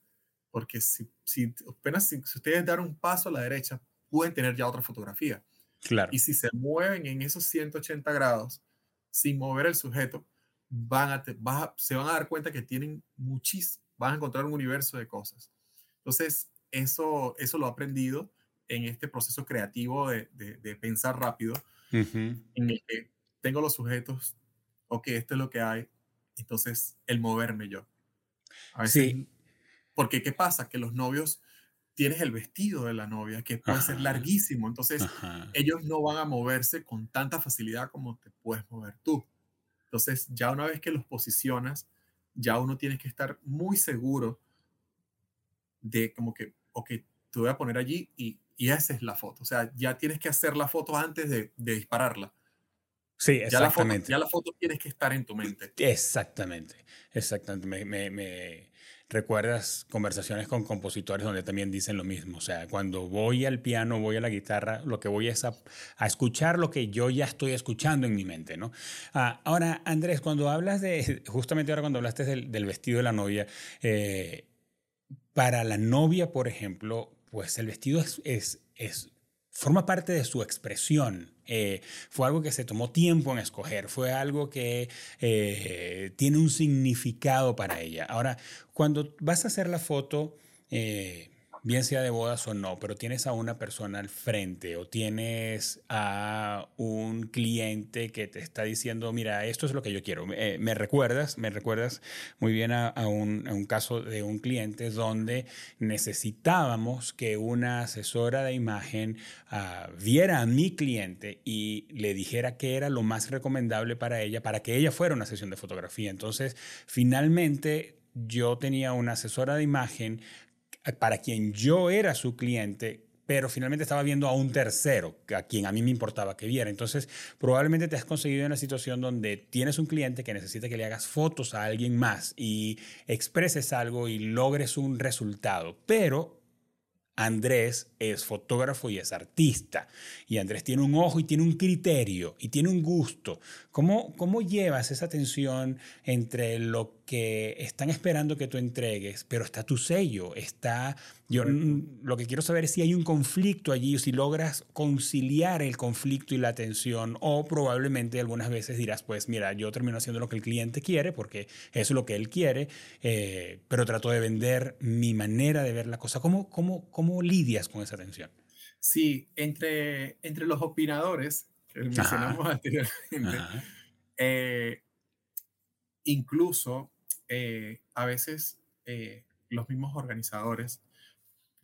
porque si, si apenas si ustedes dan un paso a la derecha, pueden tener ya otra fotografía. Claro. Y si se mueven en esos 180 grados sin mover el sujeto, van a, se van a dar cuenta que tienen muchísimo, van a encontrar un universo de cosas. Entonces, eso, eso lo he aprendido en este proceso creativo de, de, pensar rápido, en el que tengo los sujetos, ok, esto es lo que hay, entonces el moverme yo. A sí. Porque, ¿qué pasa? Que los novios tienes el vestido de la novia, que puede ser larguísimo. Entonces, ellos no van a moverse con tanta facilidad como te puedes mover tú. Entonces, ya una vez que los posicionas, ya uno tiene que estar muy seguro de como que, ok, te voy a poner allí y, y esa es la foto. O sea, ya tienes que hacer la foto antes de, de dispararla. Sí, exactamente. Ya la, foto, ya la, tienes que estar en tu mente. Exactamente, exactamente. me, me recuerdas conversaciones con compositores donde también dicen lo mismo. O sea, cuando voy al piano, voy a la guitarra, lo que voy es a, escuchar lo que yo ya estoy escuchando en mi mente, ¿no? Ah, ahora, Andrés, cuando hablas de, justamente ahora cuando hablaste del, vestido de la novia, eh, para la novia, por ejemplo, pues el vestido es, es, es forma parte de su expresión. Eh, fue algo que se tomó tiempo en escoger, fue algo que eh, tiene un significado para ella. Ahora, cuando vas a hacer la foto, eh, bien sea de bodas o no, pero tienes a una persona al frente o tienes a un cliente que te está diciendo, mira, esto es lo que yo quiero. Eh, me recuerdas, me recuerdas muy bien a, un, un, caso de un cliente donde necesitábamos que una asesora de imagen ah, viera a mi cliente y le dijera qué era lo más recomendable para ella, para que ella fuera una sesión de fotografía. Entonces, finalmente yo tenía una asesora de imagen para quien yo era su cliente, pero finalmente estaba viendo a un tercero, a quien a mí me importaba que viera. Entonces, probablemente te has conseguido una situación donde tienes un cliente que necesita que le hagas fotos a alguien más y expreses algo y logres un resultado, pero Andrés es fotógrafo y es artista. Y Andrés tiene un ojo y tiene un criterio y tiene un gusto. ¿Cómo, cómo llevas esa tensión entre lo que están esperando que tú entregues, pero está tu sello, está Yo lo que quiero saber es si hay un conflicto allí o si logras conciliar el conflicto y la atención o probablemente algunas veces dirás, pues mira, yo termino haciendo lo que el cliente quiere porque eso es lo que él quiere, eh, pero trato de vender mi manera de ver la cosa. ¿Cómo, cómo, cómo lidias con esa tensión? Sí, entre, entre los opinadores que mencionamos anteriormente, eh, incluso eh, a veces los mismos organizadores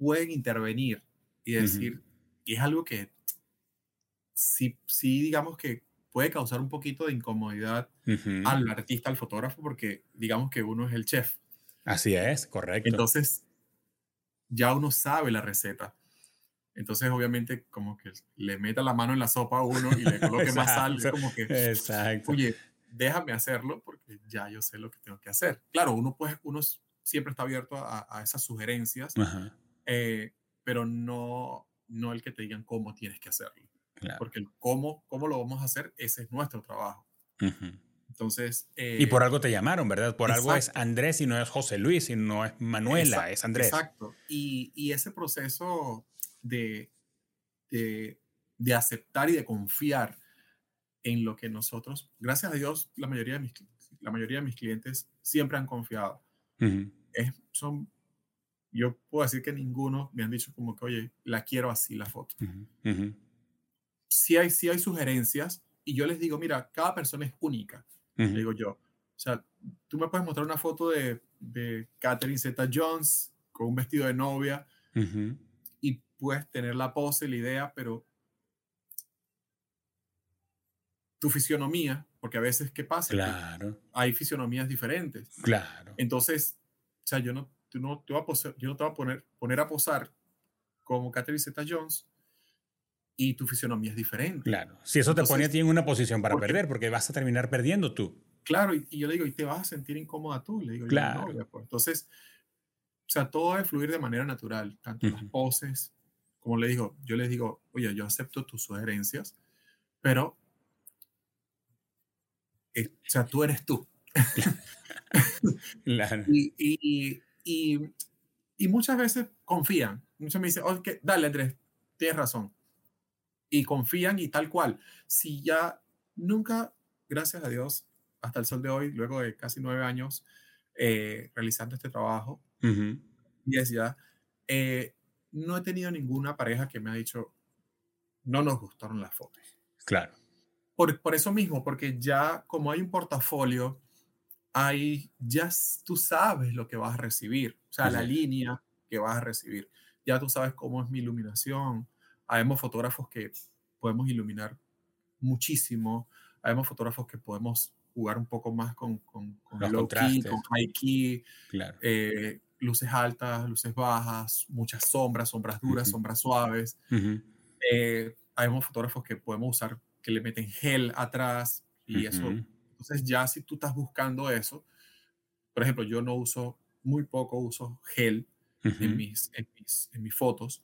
pueden intervenir y decir, y es algo que sí, sí, digamos que puede causar un poquito de incomodidad al artista, al fotógrafo, porque digamos que uno es el chef. Así es, correcto. Entonces, ya uno sabe la receta. Entonces, obviamente, como que le meta la mano en la sopa a uno y le coloque más sal. Es como que, Exacto. oye, déjame hacerlo porque ya yo sé lo que tengo que hacer. Claro, uno, pues, uno siempre está abierto a, a esas sugerencias, eh, pero no, no el que te digan cómo tienes que hacerlo. Porque el cómo, cómo lo vamos a hacer, ese es nuestro trabajo. Entonces... y por eh, algo te llamaron, ¿verdad? Por algo es Andrés y no es José Luis y no es Manuela, es Andrés. Exacto. Y, y ese proceso de, de, de, aceptar y de confiar en lo que nosotros, gracias a Dios, la mayoría de mis, la mayoría de mis clientes siempre han confiado. es, son yo puedo decir que ninguno me han dicho como que, oye, la quiero así la foto. Sí, hay, sí hay sugerencias y yo les digo, mira, cada persona es única, le digo yo. O sea, tú me puedes mostrar una foto de, de Catherine Zeta Jones con un vestido de novia y puedes tener la pose, la idea, pero tu fisionomía, porque a veces, ¿qué pasa? Claro. Hay fisionomías diferentes. Claro. Entonces, o sea, yo no, tú no te vas a posar, yo no te voy a poner, poner a posar como Catherine Zeta Jones y tu fisionomía es diferente. Claro, si eso te pone a ti en una posición para perder, porque vas a terminar perdiendo tú. Claro, y, yo le digo, y te vas a sentir incómoda tú, le digo, claro. Pues". Entonces, o sea, todo debe fluir de manera natural, tanto las poses, como le digo, yo les digo, oye, yo acepto tus sugerencias, pero, eh, o sea, tú eres tú. claro. y, y, y muchas veces confían. Muchos me dicen, okay, dale Andrés, tienes razón. Y confían y tal cual. Si ya nunca, gracias a Dios, hasta el sol de hoy, luego de casi nueve años eh, realizando este trabajo, y es ya, eh, no he tenido ninguna pareja que me ha dicho, no nos gustaron las fotos. Claro. Por, por eso mismo, porque ya como hay un portafolio, ahí ya tú sabes lo que vas a recibir, o sea, la línea que vas a recibir. Ya tú sabes cómo es mi iluminación. Habemos fotógrafos que podemos iluminar muchísimo. Habemos fotógrafos que podemos jugar un poco más con, con, con low key, con high key, eh, luces altas, luces bajas, muchas sombras, sombras duras, sombras suaves. Eh, habemos fotógrafos que podemos usar, que le meten gel atrás y eso entonces ya si tú estás buscando eso, por ejemplo, yo no uso, muy poco uso gel en, mis, en, mis, fotos,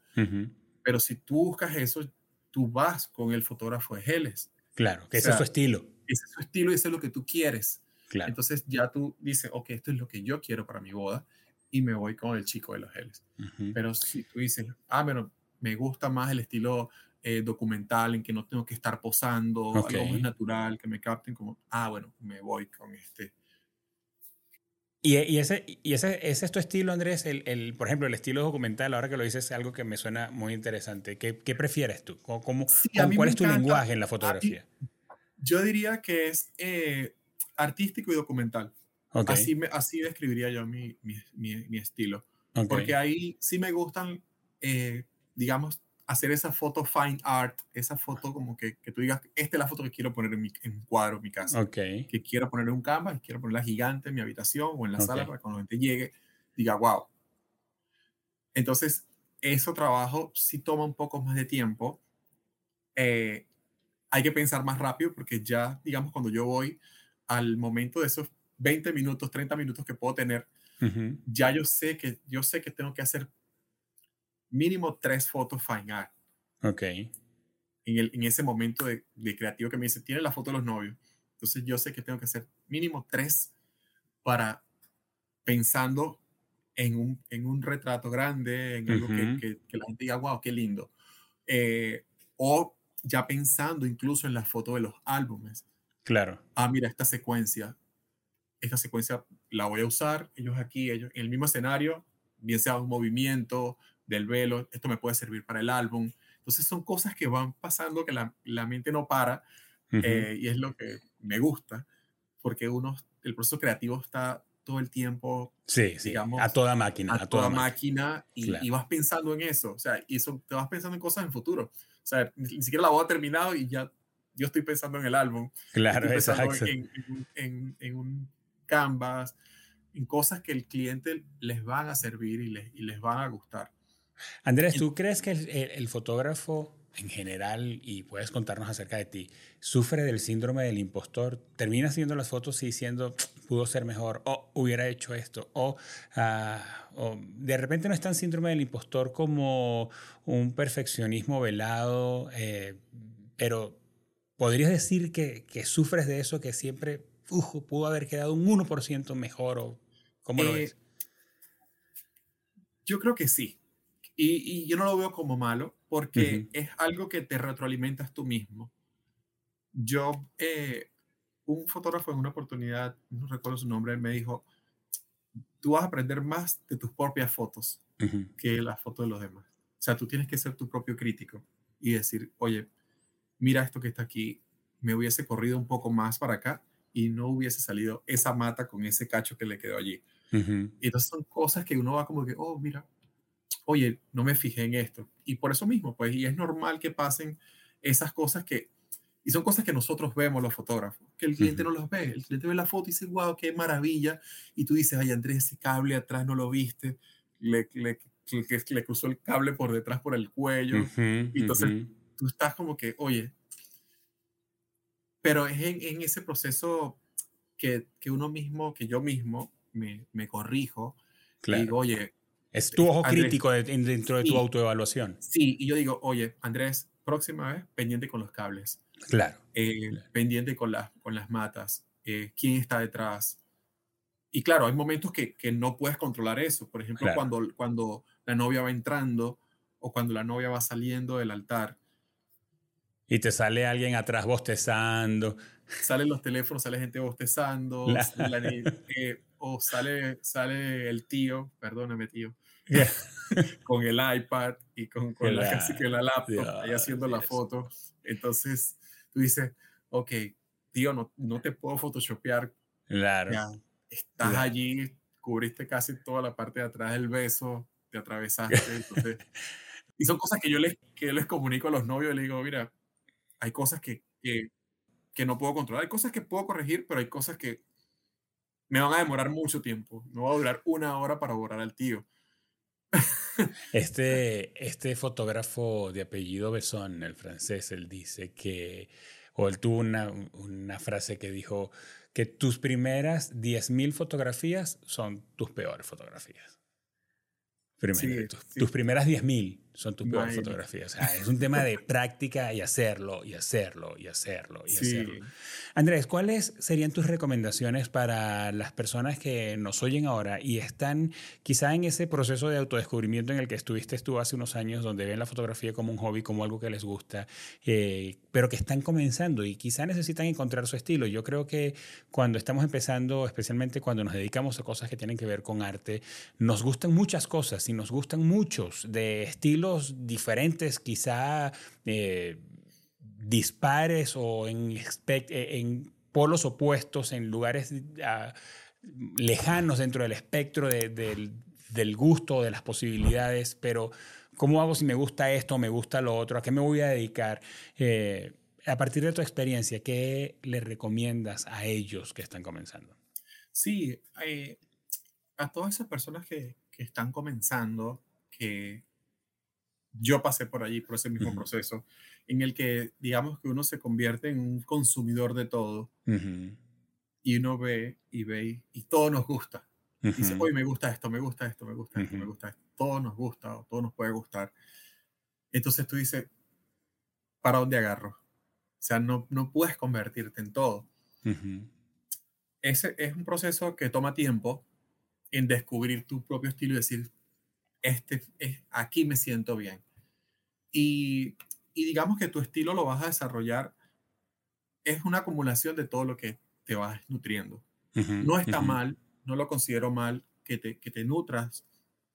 pero si tú buscas eso, tú vas con el fotógrafo de geles. Claro, que ese es su estilo. Ese es su estilo y ese es lo que tú quieres. Claro. Entonces ya tú dices, ok, esto es lo que yo quiero para mi boda y me voy con el chico de los geles. Pero si tú dices, ah, bueno, me gusta más el estilo eh, documental en que no tengo que estar posando, algo más natural, que me capten como, ah, bueno, me voy con este. Y, y, ese, y ese, ese es tu estilo, Andrés, el, el, por ejemplo, el estilo documental, ahora que lo dices, es algo que me suena muy interesante. ¿Qué, qué prefieres tú? ¿Cómo, ¿Cuál es tu lenguaje en la fotografía? yo diría que es eh, artístico y documental. Así, me, así describiría yo mi, mi, mi, estilo. Porque ahí sí me gustan, eh, digamos, hacer esa foto fine art, esa foto como que, que tú digas, esta es la foto que quiero poner en mi en cuadro en mi casa. Okay. Que quiero poner en un canvas, quiero ponerla gigante en mi habitación o en la sala para que cuando la gente llegue diga, wow. Entonces, eso trabajo sí toma un poco más de tiempo. Eh, hay que pensar más rápido porque ya, digamos, cuando yo voy al momento de esos 20 minutos, 30 minutos que puedo tener, ya yo sé que yo sé que tengo que hacer mínimo tres fotos fine art. Ok. En, el, en ese momento de, de, creativo que me dice, tiene la foto de los novios. Entonces yo sé que tengo que hacer mínimo tres para pensando en un, en un retrato grande, en algo que, que, la gente diga, wow, qué lindo. Eh, o ya pensando incluso en la foto de los álbumes. Claro. Ah, mira, esta secuencia, esta secuencia la voy a usar, ellos aquí, ellos en el mismo escenario, bien sea un movimiento del velo, esto me puede servir para el álbum. Entonces son cosas que van pasando que la, la mente no para eh, y es lo que me gusta, porque uno, el proceso creativo está todo el tiempo, sí, sí, digamos, a toda máquina. A, toda, máquina, y, y, vas pensando en eso, o sea, y eso, te vas pensando en cosas en futuro. O sea, ni, siquiera la voy a terminado y ya yo estoy pensando en el álbum. Claro, exacto. En, en, en, un canvas, en cosas que el cliente les van a servir y les, y les van a gustar. Andrés, ¿tú crees que el, el, fotógrafo en general, y puedes contarnos acerca de ti, sufre del síndrome del impostor? ¿Termina haciendo las fotos y diciendo, pudo ser mejor, o hubiera hecho esto, o, ah, o de repente no es tan síndrome del impostor como un perfeccionismo velado, eh, pero podrías decir que, que, sufres de eso, que siempre pudo haber quedado un 1% mejor, o cómo lo eh, ves? Yo creo que sí. Y, yo no lo veo como malo porque es algo que te retroalimentas tú mismo. Yo, eh, un fotógrafo en una oportunidad, no recuerdo su nombre, me dijo, tú vas a aprender más de tus propias fotos que las fotos de los demás. O sea, tú tienes que ser tu propio crítico y decir, oye, mira esto que está aquí, me hubiese corrido un poco más para acá y no hubiese salido esa mata con ese cacho que le quedó allí. Y entonces son cosas que uno va como que, oh, mira, oye, no me fijé en esto. Y por eso mismo, pues, y es normal que pasen esas cosas que, y son cosas que nosotros vemos los fotógrafos, que el cliente no los ve. El cliente ve la foto y dice, wow, qué maravilla. Y tú dices, ay, Andrés, ese cable atrás no lo viste. Le, le, le, le cruzó el cable por detrás, por el cuello. y entonces tú estás como que, oye, pero es en, en ese proceso que, que, uno mismo, que yo mismo me, me corrijo. Claro. Y digo, oye, es tu ojo crítico dentro de tu autoevaluación. Sí, y yo digo, oye, Andrés, próxima vez, pendiente con los cables. Claro. Eh, pendiente con, las con las matas. Eh, ¿Quién está detrás? Y claro, hay momentos que, que no puedes controlar eso. Por ejemplo, cuando, cuando la novia va entrando o cuando la novia va saliendo del altar. Y te sale alguien atrás bostezando. Salen los teléfonos, sale gente bostezando. Eh, o sale, sale el tío, perdóname tío, con el iPad y con, con la, casi que la laptop ahí haciendo la foto. Entonces tú dices, ok, tío, no, no te puedo photoshopear. Claro. estás allí, cubriste casi toda la parte de atrás del beso, te atravesaste. Entonces, y son cosas que yo les, que les comunico a los novios y les digo, mira, hay cosas que, que, que no puedo controlar, hay cosas que puedo corregir, pero hay cosas que me van a demorar mucho tiempo. No va a durar una hora para borrar al tío. Este, este fotógrafo de apellido Besson, el francés, él dice que, o él tuvo una, una frase que dijo que tus primeras 10.000 fotografías son tus peores fotografías. Primero, tus, tus, primeras 10.000 son tus peores fotografías. O sea, es un tema de práctica y hacerlo, y hacerlo, y hacerlo, y hacerlo. Andrés, ¿cuáles serían tus recomendaciones para las personas que nos oyen ahora y están quizá en ese proceso de autodescubrimiento en el que estuviste tú hace unos años, donde ven la fotografía como un hobby, como algo que les gusta, eh, pero que están comenzando y quizá necesitan encontrar su estilo? Yo creo que cuando estamos empezando, especialmente cuando nos dedicamos a cosas que tienen que ver con arte, nos gustan muchas cosas y nos gustan muchos de estilos diferentes, quizá eh, dispares o en, eh, en, polos opuestos, en lugares ah, lejanos dentro del espectro del gusto, de las posibilidades, pero ¿cómo hago si me gusta esto me gusta lo otro? ¿A qué me voy a dedicar? Eh, a partir de tu experiencia, ¿qué le recomiendas a ellos que están comenzando? Sí, a todas esas personas que, que, están comenzando, que yo pasé por allí, por ese mismo proceso, en el que digamos que uno se convierte en un consumidor de todo y uno ve y ve y todo nos gusta. Dice, hoy me gusta esto, me gusta esto, me gusta esto, me gusta esto. Todo nos gusta o todo nos puede gustar. Entonces tú dices, ¿para dónde agarro? O sea, no, no puedes convertirte en todo. Ese es un proceso que toma tiempo, en descubrir tu propio estilo y decir, este, es, aquí me siento bien. Y, y digamos que tu estilo lo vas a desarrollar, es una acumulación de todo lo que te vas nutriendo. no está mal, no lo considero mal que te, que te nutras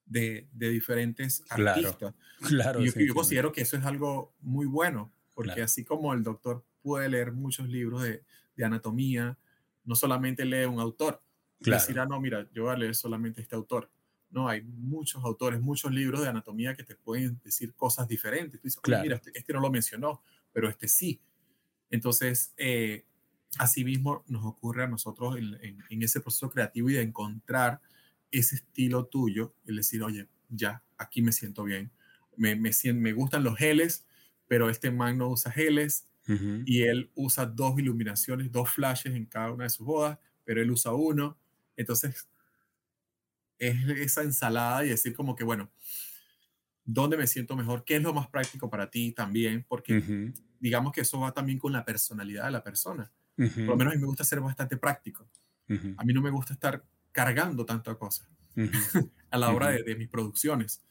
de, de diferentes artistas. Claro, yo, yo, considero que eso es algo muy bueno, porque así como el doctor puede leer muchos libros de, de anatomía, no solamente lee un autor, claro. decir, ah, no, mira, yo voy a leer solamente este autor. No, hay muchos autores, muchos libros de anatomía que te pueden decir cosas diferentes. Tú dices, mira, este, este, no lo mencionó, pero este sí. Entonces, eh, así mismo nos ocurre a nosotros en, en, ese proceso creativo y de encontrar ese estilo tuyo, el decir, oye, ya, aquí me siento bien. Me, me, me gustan los geles, pero este man no usa geles y él usa dos iluminaciones, dos flashes en cada una de sus bodas, pero él usa uno. Entonces, es esa ensalada y decir como que, bueno, ¿dónde me siento mejor? ¿Qué es lo más práctico para ti también? Porque digamos que eso va también con la personalidad de la persona. Por lo menos a mí me gusta ser bastante práctico. A mí no me gusta estar cargando tanto cosas a la hora de, de, mis producciones.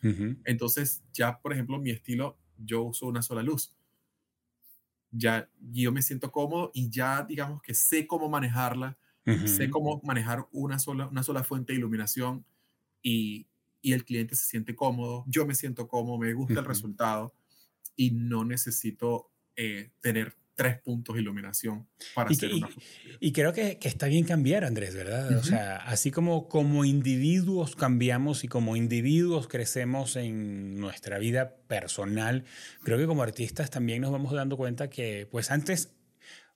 Entonces, ya, por ejemplo, mi estilo, yo uso una sola luz. Ya yo me siento cómodo y ya, digamos que sé cómo manejarla, sé cómo manejar una sola, una sola fuente de iluminación y, y el cliente se siente cómodo, yo me siento cómodo, me gusta el resultado y no necesito eh, tener tres puntos de iluminación para y, hacer una Y, creo que, que, está bien cambiar, Andrés, ¿verdad? O sea, así como como individuos cambiamos y como individuos crecemos en nuestra vida personal, creo que como artistas también nos vamos dando cuenta que, pues antes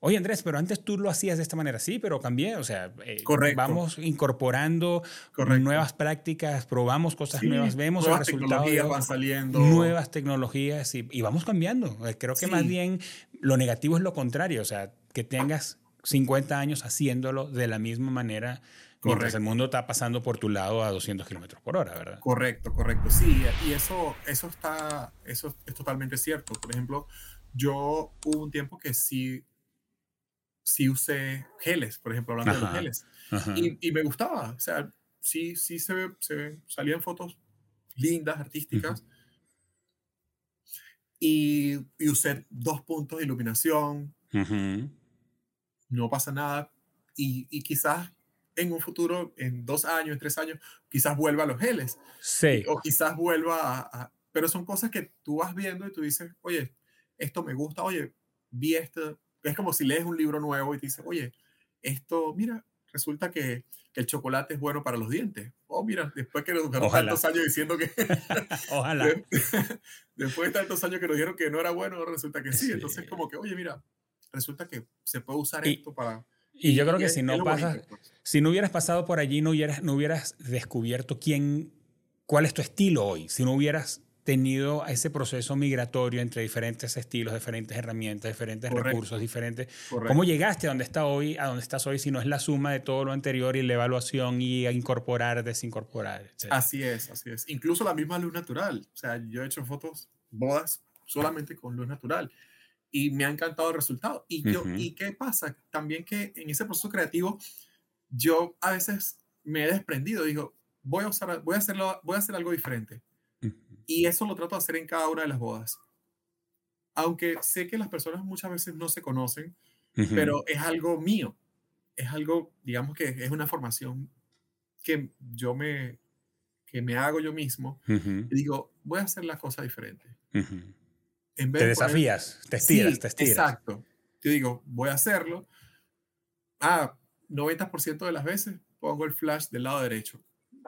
Oye, Andrés, pero antes tú lo hacías de esta manera, sí, pero cambié, o sea, eh, vamos incorporando nuevas prácticas, probamos cosas nuevas, vemos el resultado. Tecnologías van saliendo. Nuevas tecnologías y, vamos cambiando. Eh, creo que más bien lo negativo es lo contrario, o sea, que tengas 50 años haciéndolo de la misma manera mientras el mundo está pasando por tu lado a 200 kilómetros por hora, ¿verdad? Correcto, correcto. Sí, y eso, eso, está, eso es totalmente cierto. Por ejemplo, yo hubo un tiempo que sí sí usé geles, por ejemplo, hablando de los geles. Y, y, me gustaba, o sea, sí, sí se, ve, se salían fotos lindas, artísticas. y, y, usé dos puntos de iluminación. No pasa nada. Y, y, quizás en un futuro, en dos años, en tres años, quizás vuelva a los geles. Sí. O quizás vuelva a, Pero son cosas que tú vas viendo y tú dices, oye, esto me gusta, oye, vi esto, es como si lees un libro nuevo y te dices, oye, esto, mira, resulta que, que el chocolate es bueno para los dientes. Oh, mira, después que nos dejaron tantos años diciendo que... Ojalá. después de tantos años que nos dijeron que no era bueno, resulta que sí. Entonces, como que, oye, mira, resulta que se puede usar esto para... Y yo creo que si no pasas, pues. si no hubieras pasado por allí, no hubieras, no hubieras descubierto quién, cuál es tu estilo hoy. Si no hubieras tenido ese proceso migratorio entre diferentes estilos, diferentes herramientas, diferentes recursos, diferentes... ¿Cómo llegaste a donde, está hoy, a donde estás hoy si no es la suma de todo lo anterior y la evaluación y a incorporar, desincorporar? Así es, así es. Incluso la misma luz natural. O sea, yo he hecho fotos, bodas, solamente con luz natural y me ha encantado el resultado. Y, yo, ¿Y qué pasa? También que en ese proceso creativo yo a veces me he desprendido, digo, voy a, usar, voy a, hacerlo, voy a hacer algo diferente y eso lo trato de hacer en cada una de las bodas. Aunque sé que las personas muchas veces no se conocen, pero es algo mío. Es algo, digamos que es una formación que yo me, que me hago yo mismo. Y digo, voy a hacer la cosa diferente. te desafías, te estiras, te estiras. Exacto. Yo digo, voy a hacerlo. Ah, 90% de las veces pongo el flash del lado derecho.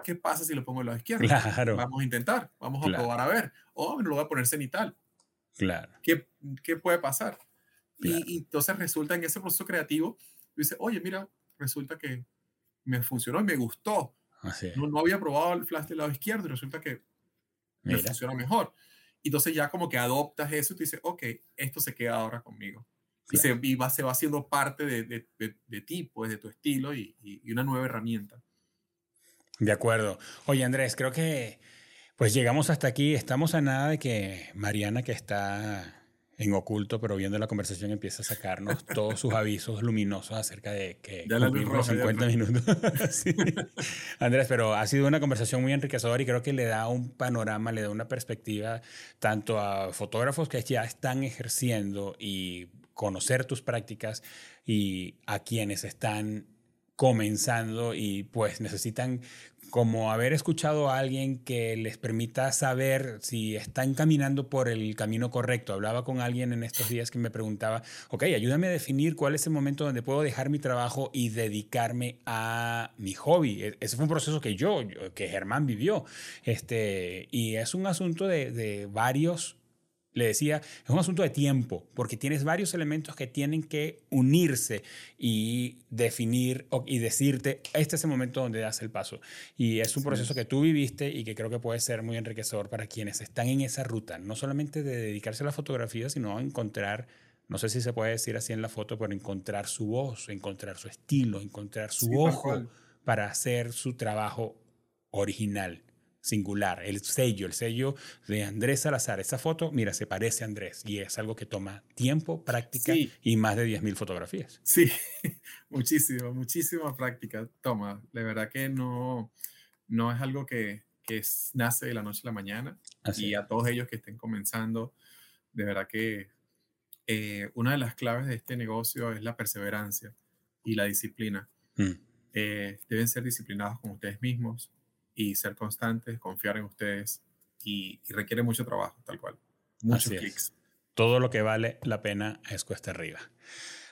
¿Qué pasa si lo pongo en la izquierda? Claro. Vamos a intentar, vamos a probar a ver. O oh, lo voy a poner cenital. Claro. ¿Qué, qué puede pasar? Y, entonces resulta en ese proceso creativo, dice, oye, mira, resulta que me funcionó y me gustó. No, no, había probado el flash del lado izquierdo y resulta que me funciona mejor. Entonces ya como que adoptas eso y te dices, ok, esto se queda ahora conmigo. Y, se, va, se va haciendo parte de, de, de, ti, pues, de tu estilo y, y, una nueva herramienta. De acuerdo. Oye, Andrés, creo que pues llegamos hasta aquí. Estamos a nada de que Mariana, que está en oculto, pero viendo la conversación empieza a sacarnos todos sus avisos luminosos acerca de que ya cumplimos los 50 minutos. Andrés, pero ha sido una conversación muy enriquecedora y creo que le da un panorama, le da una perspectiva tanto a fotógrafos que ya están ejerciendo y conocer tus prácticas y a quienes están comenzando y pues necesitan como haber escuchado a alguien que les permita saber si están caminando por el camino correcto. Hablaba con alguien en estos días que me preguntaba, ok, ayúdame a definir cuál es el momento donde puedo dejar mi trabajo y dedicarme a mi hobby. E-, ese fue un proceso que yo, que Germán vivió. Este, y es un asunto de, de varios le decía, es un asunto de tiempo, porque tienes varios elementos que tienen que unirse y definir y decirte, este es el momento donde das el paso. Y es un proceso que tú viviste y que creo que puede ser muy enriquecedor para quienes están en esa ruta, no solamente de dedicarse a la fotografía, sino a encontrar, no sé si se puede decir así en la foto, pero encontrar su voz, encontrar su estilo, encontrar su ojo para hacer su trabajo original singular, el sello, el sello de Andrés Salazar. Esa foto, mira, se parece a Andrés y es algo que toma tiempo, práctica y más de 10.000 fotografías. Sí, muchísimo, muchísima práctica toma. De verdad que no, no es algo que, que nace de la noche a la mañana. y a todos ellos que estén comenzando, de verdad que eh, una de las claves de este negocio es la perseverancia y la disciplina. Mm. Eh, deben ser disciplinados con ustedes mismos, y ser constantes, confiar en ustedes y, requiere mucho trabajo, tal cual. Muchos clics. Todo lo que vale la pena es cuesta arriba.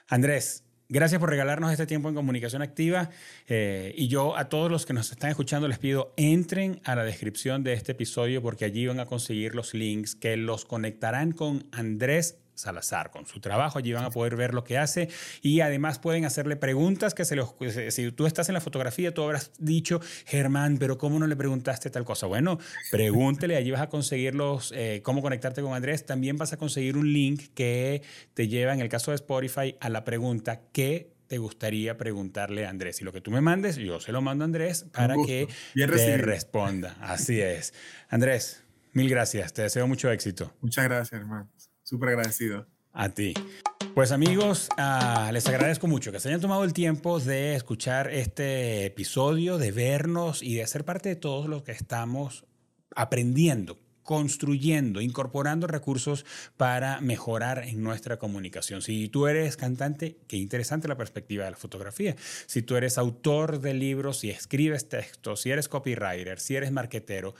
Andrés, Gracias por regalarnos este tiempo en comunicación activa. Eh, y yo a todos los que nos están escuchando les pido, entren a la descripción de este episodio porque allí van a conseguir los links que los conectarán con Andrés Salazar con su trabajo. Allí van a poder ver lo que hace y además pueden hacerle preguntas que se los... Si tú estás en la fotografía, tú habrás dicho, Germán, pero ¿cómo no le preguntaste tal cosa? Bueno, pregúntele, allí vas a conseguir los, eh, cómo conectarte con Andrés. También vas a conseguir un link que te lleva, en el caso de Spotify, a la pregunta ¿qué te gustaría preguntarle a Andrés? Y lo que tú me mandes, yo se lo mando a Andrés para que te responda. Así es. Andrés, mil gracias. Te deseo mucho éxito. Muchas gracias, hermano. Súper agradecido. A ti. Pues amigos, ah, les agradezco mucho que se hayan tomado el tiempo de escuchar este episodio, de vernos y de ser parte de todos los que estamos aprendiendo, construyendo, incorporando recursos para mejorar en nuestra comunicación. Si tú eres cantante, qué interesante la perspectiva de la fotografía. Si tú eres autor de libros, si escribes textos, si eres copywriter, si eres marketero,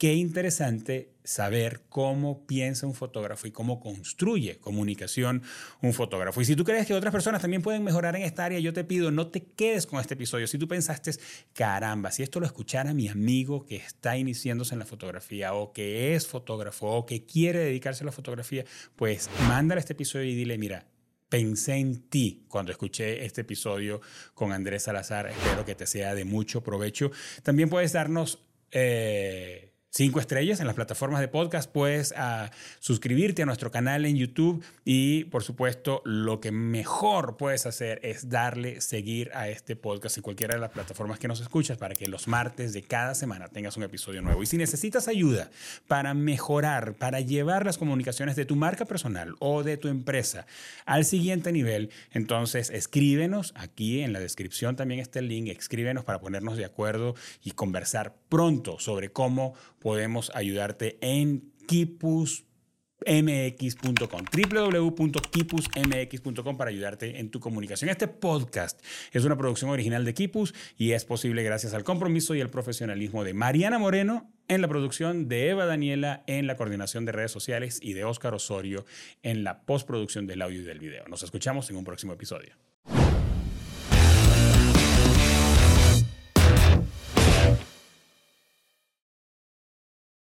Qué interesante saber cómo piensa un fotógrafo y cómo construye comunicación un fotógrafo. Y si tú crees que otras personas también pueden mejorar en esta área, yo te pido, no te quedes con este episodio. Si tú pensaste, caramba, si esto lo escuchara mi amigo que está iniciándose en la fotografía o que es fotógrafo o que quiere dedicarse a la fotografía, pues mándale este episodio y dile, mira, pensé en ti cuando escuché este episodio con Andrés Salazar. Espero que te sea de mucho provecho. También puedes darnos... Eh, cinco estrellas en las plataformas de podcast, puedes ah, suscribirte a nuestro canal en YouTube y por supuesto lo que mejor puedes hacer es darle seguir a este podcast en cualquiera de las plataformas que nos escuchas para que los martes de cada semana tengas un episodio nuevo. Y si necesitas ayuda para mejorar, para llevar las comunicaciones de tu marca personal o de tu empresa al siguiente nivel, entonces escríbenos aquí en la descripción también está el link, escríbenos para ponernos de acuerdo y conversar pronto sobre cómo podemos ayudarte en kipus.mx.com, www.kipusmx.com para ayudarte en tu comunicación. Este podcast es una producción original de Kipus y es posible gracias al compromiso y el profesionalismo de Mariana Moreno en la producción, de Eva Daniela en la coordinación de redes sociales y de Óscar Osorio en la postproducción del audio y del video. Nos escuchamos en un próximo episodio.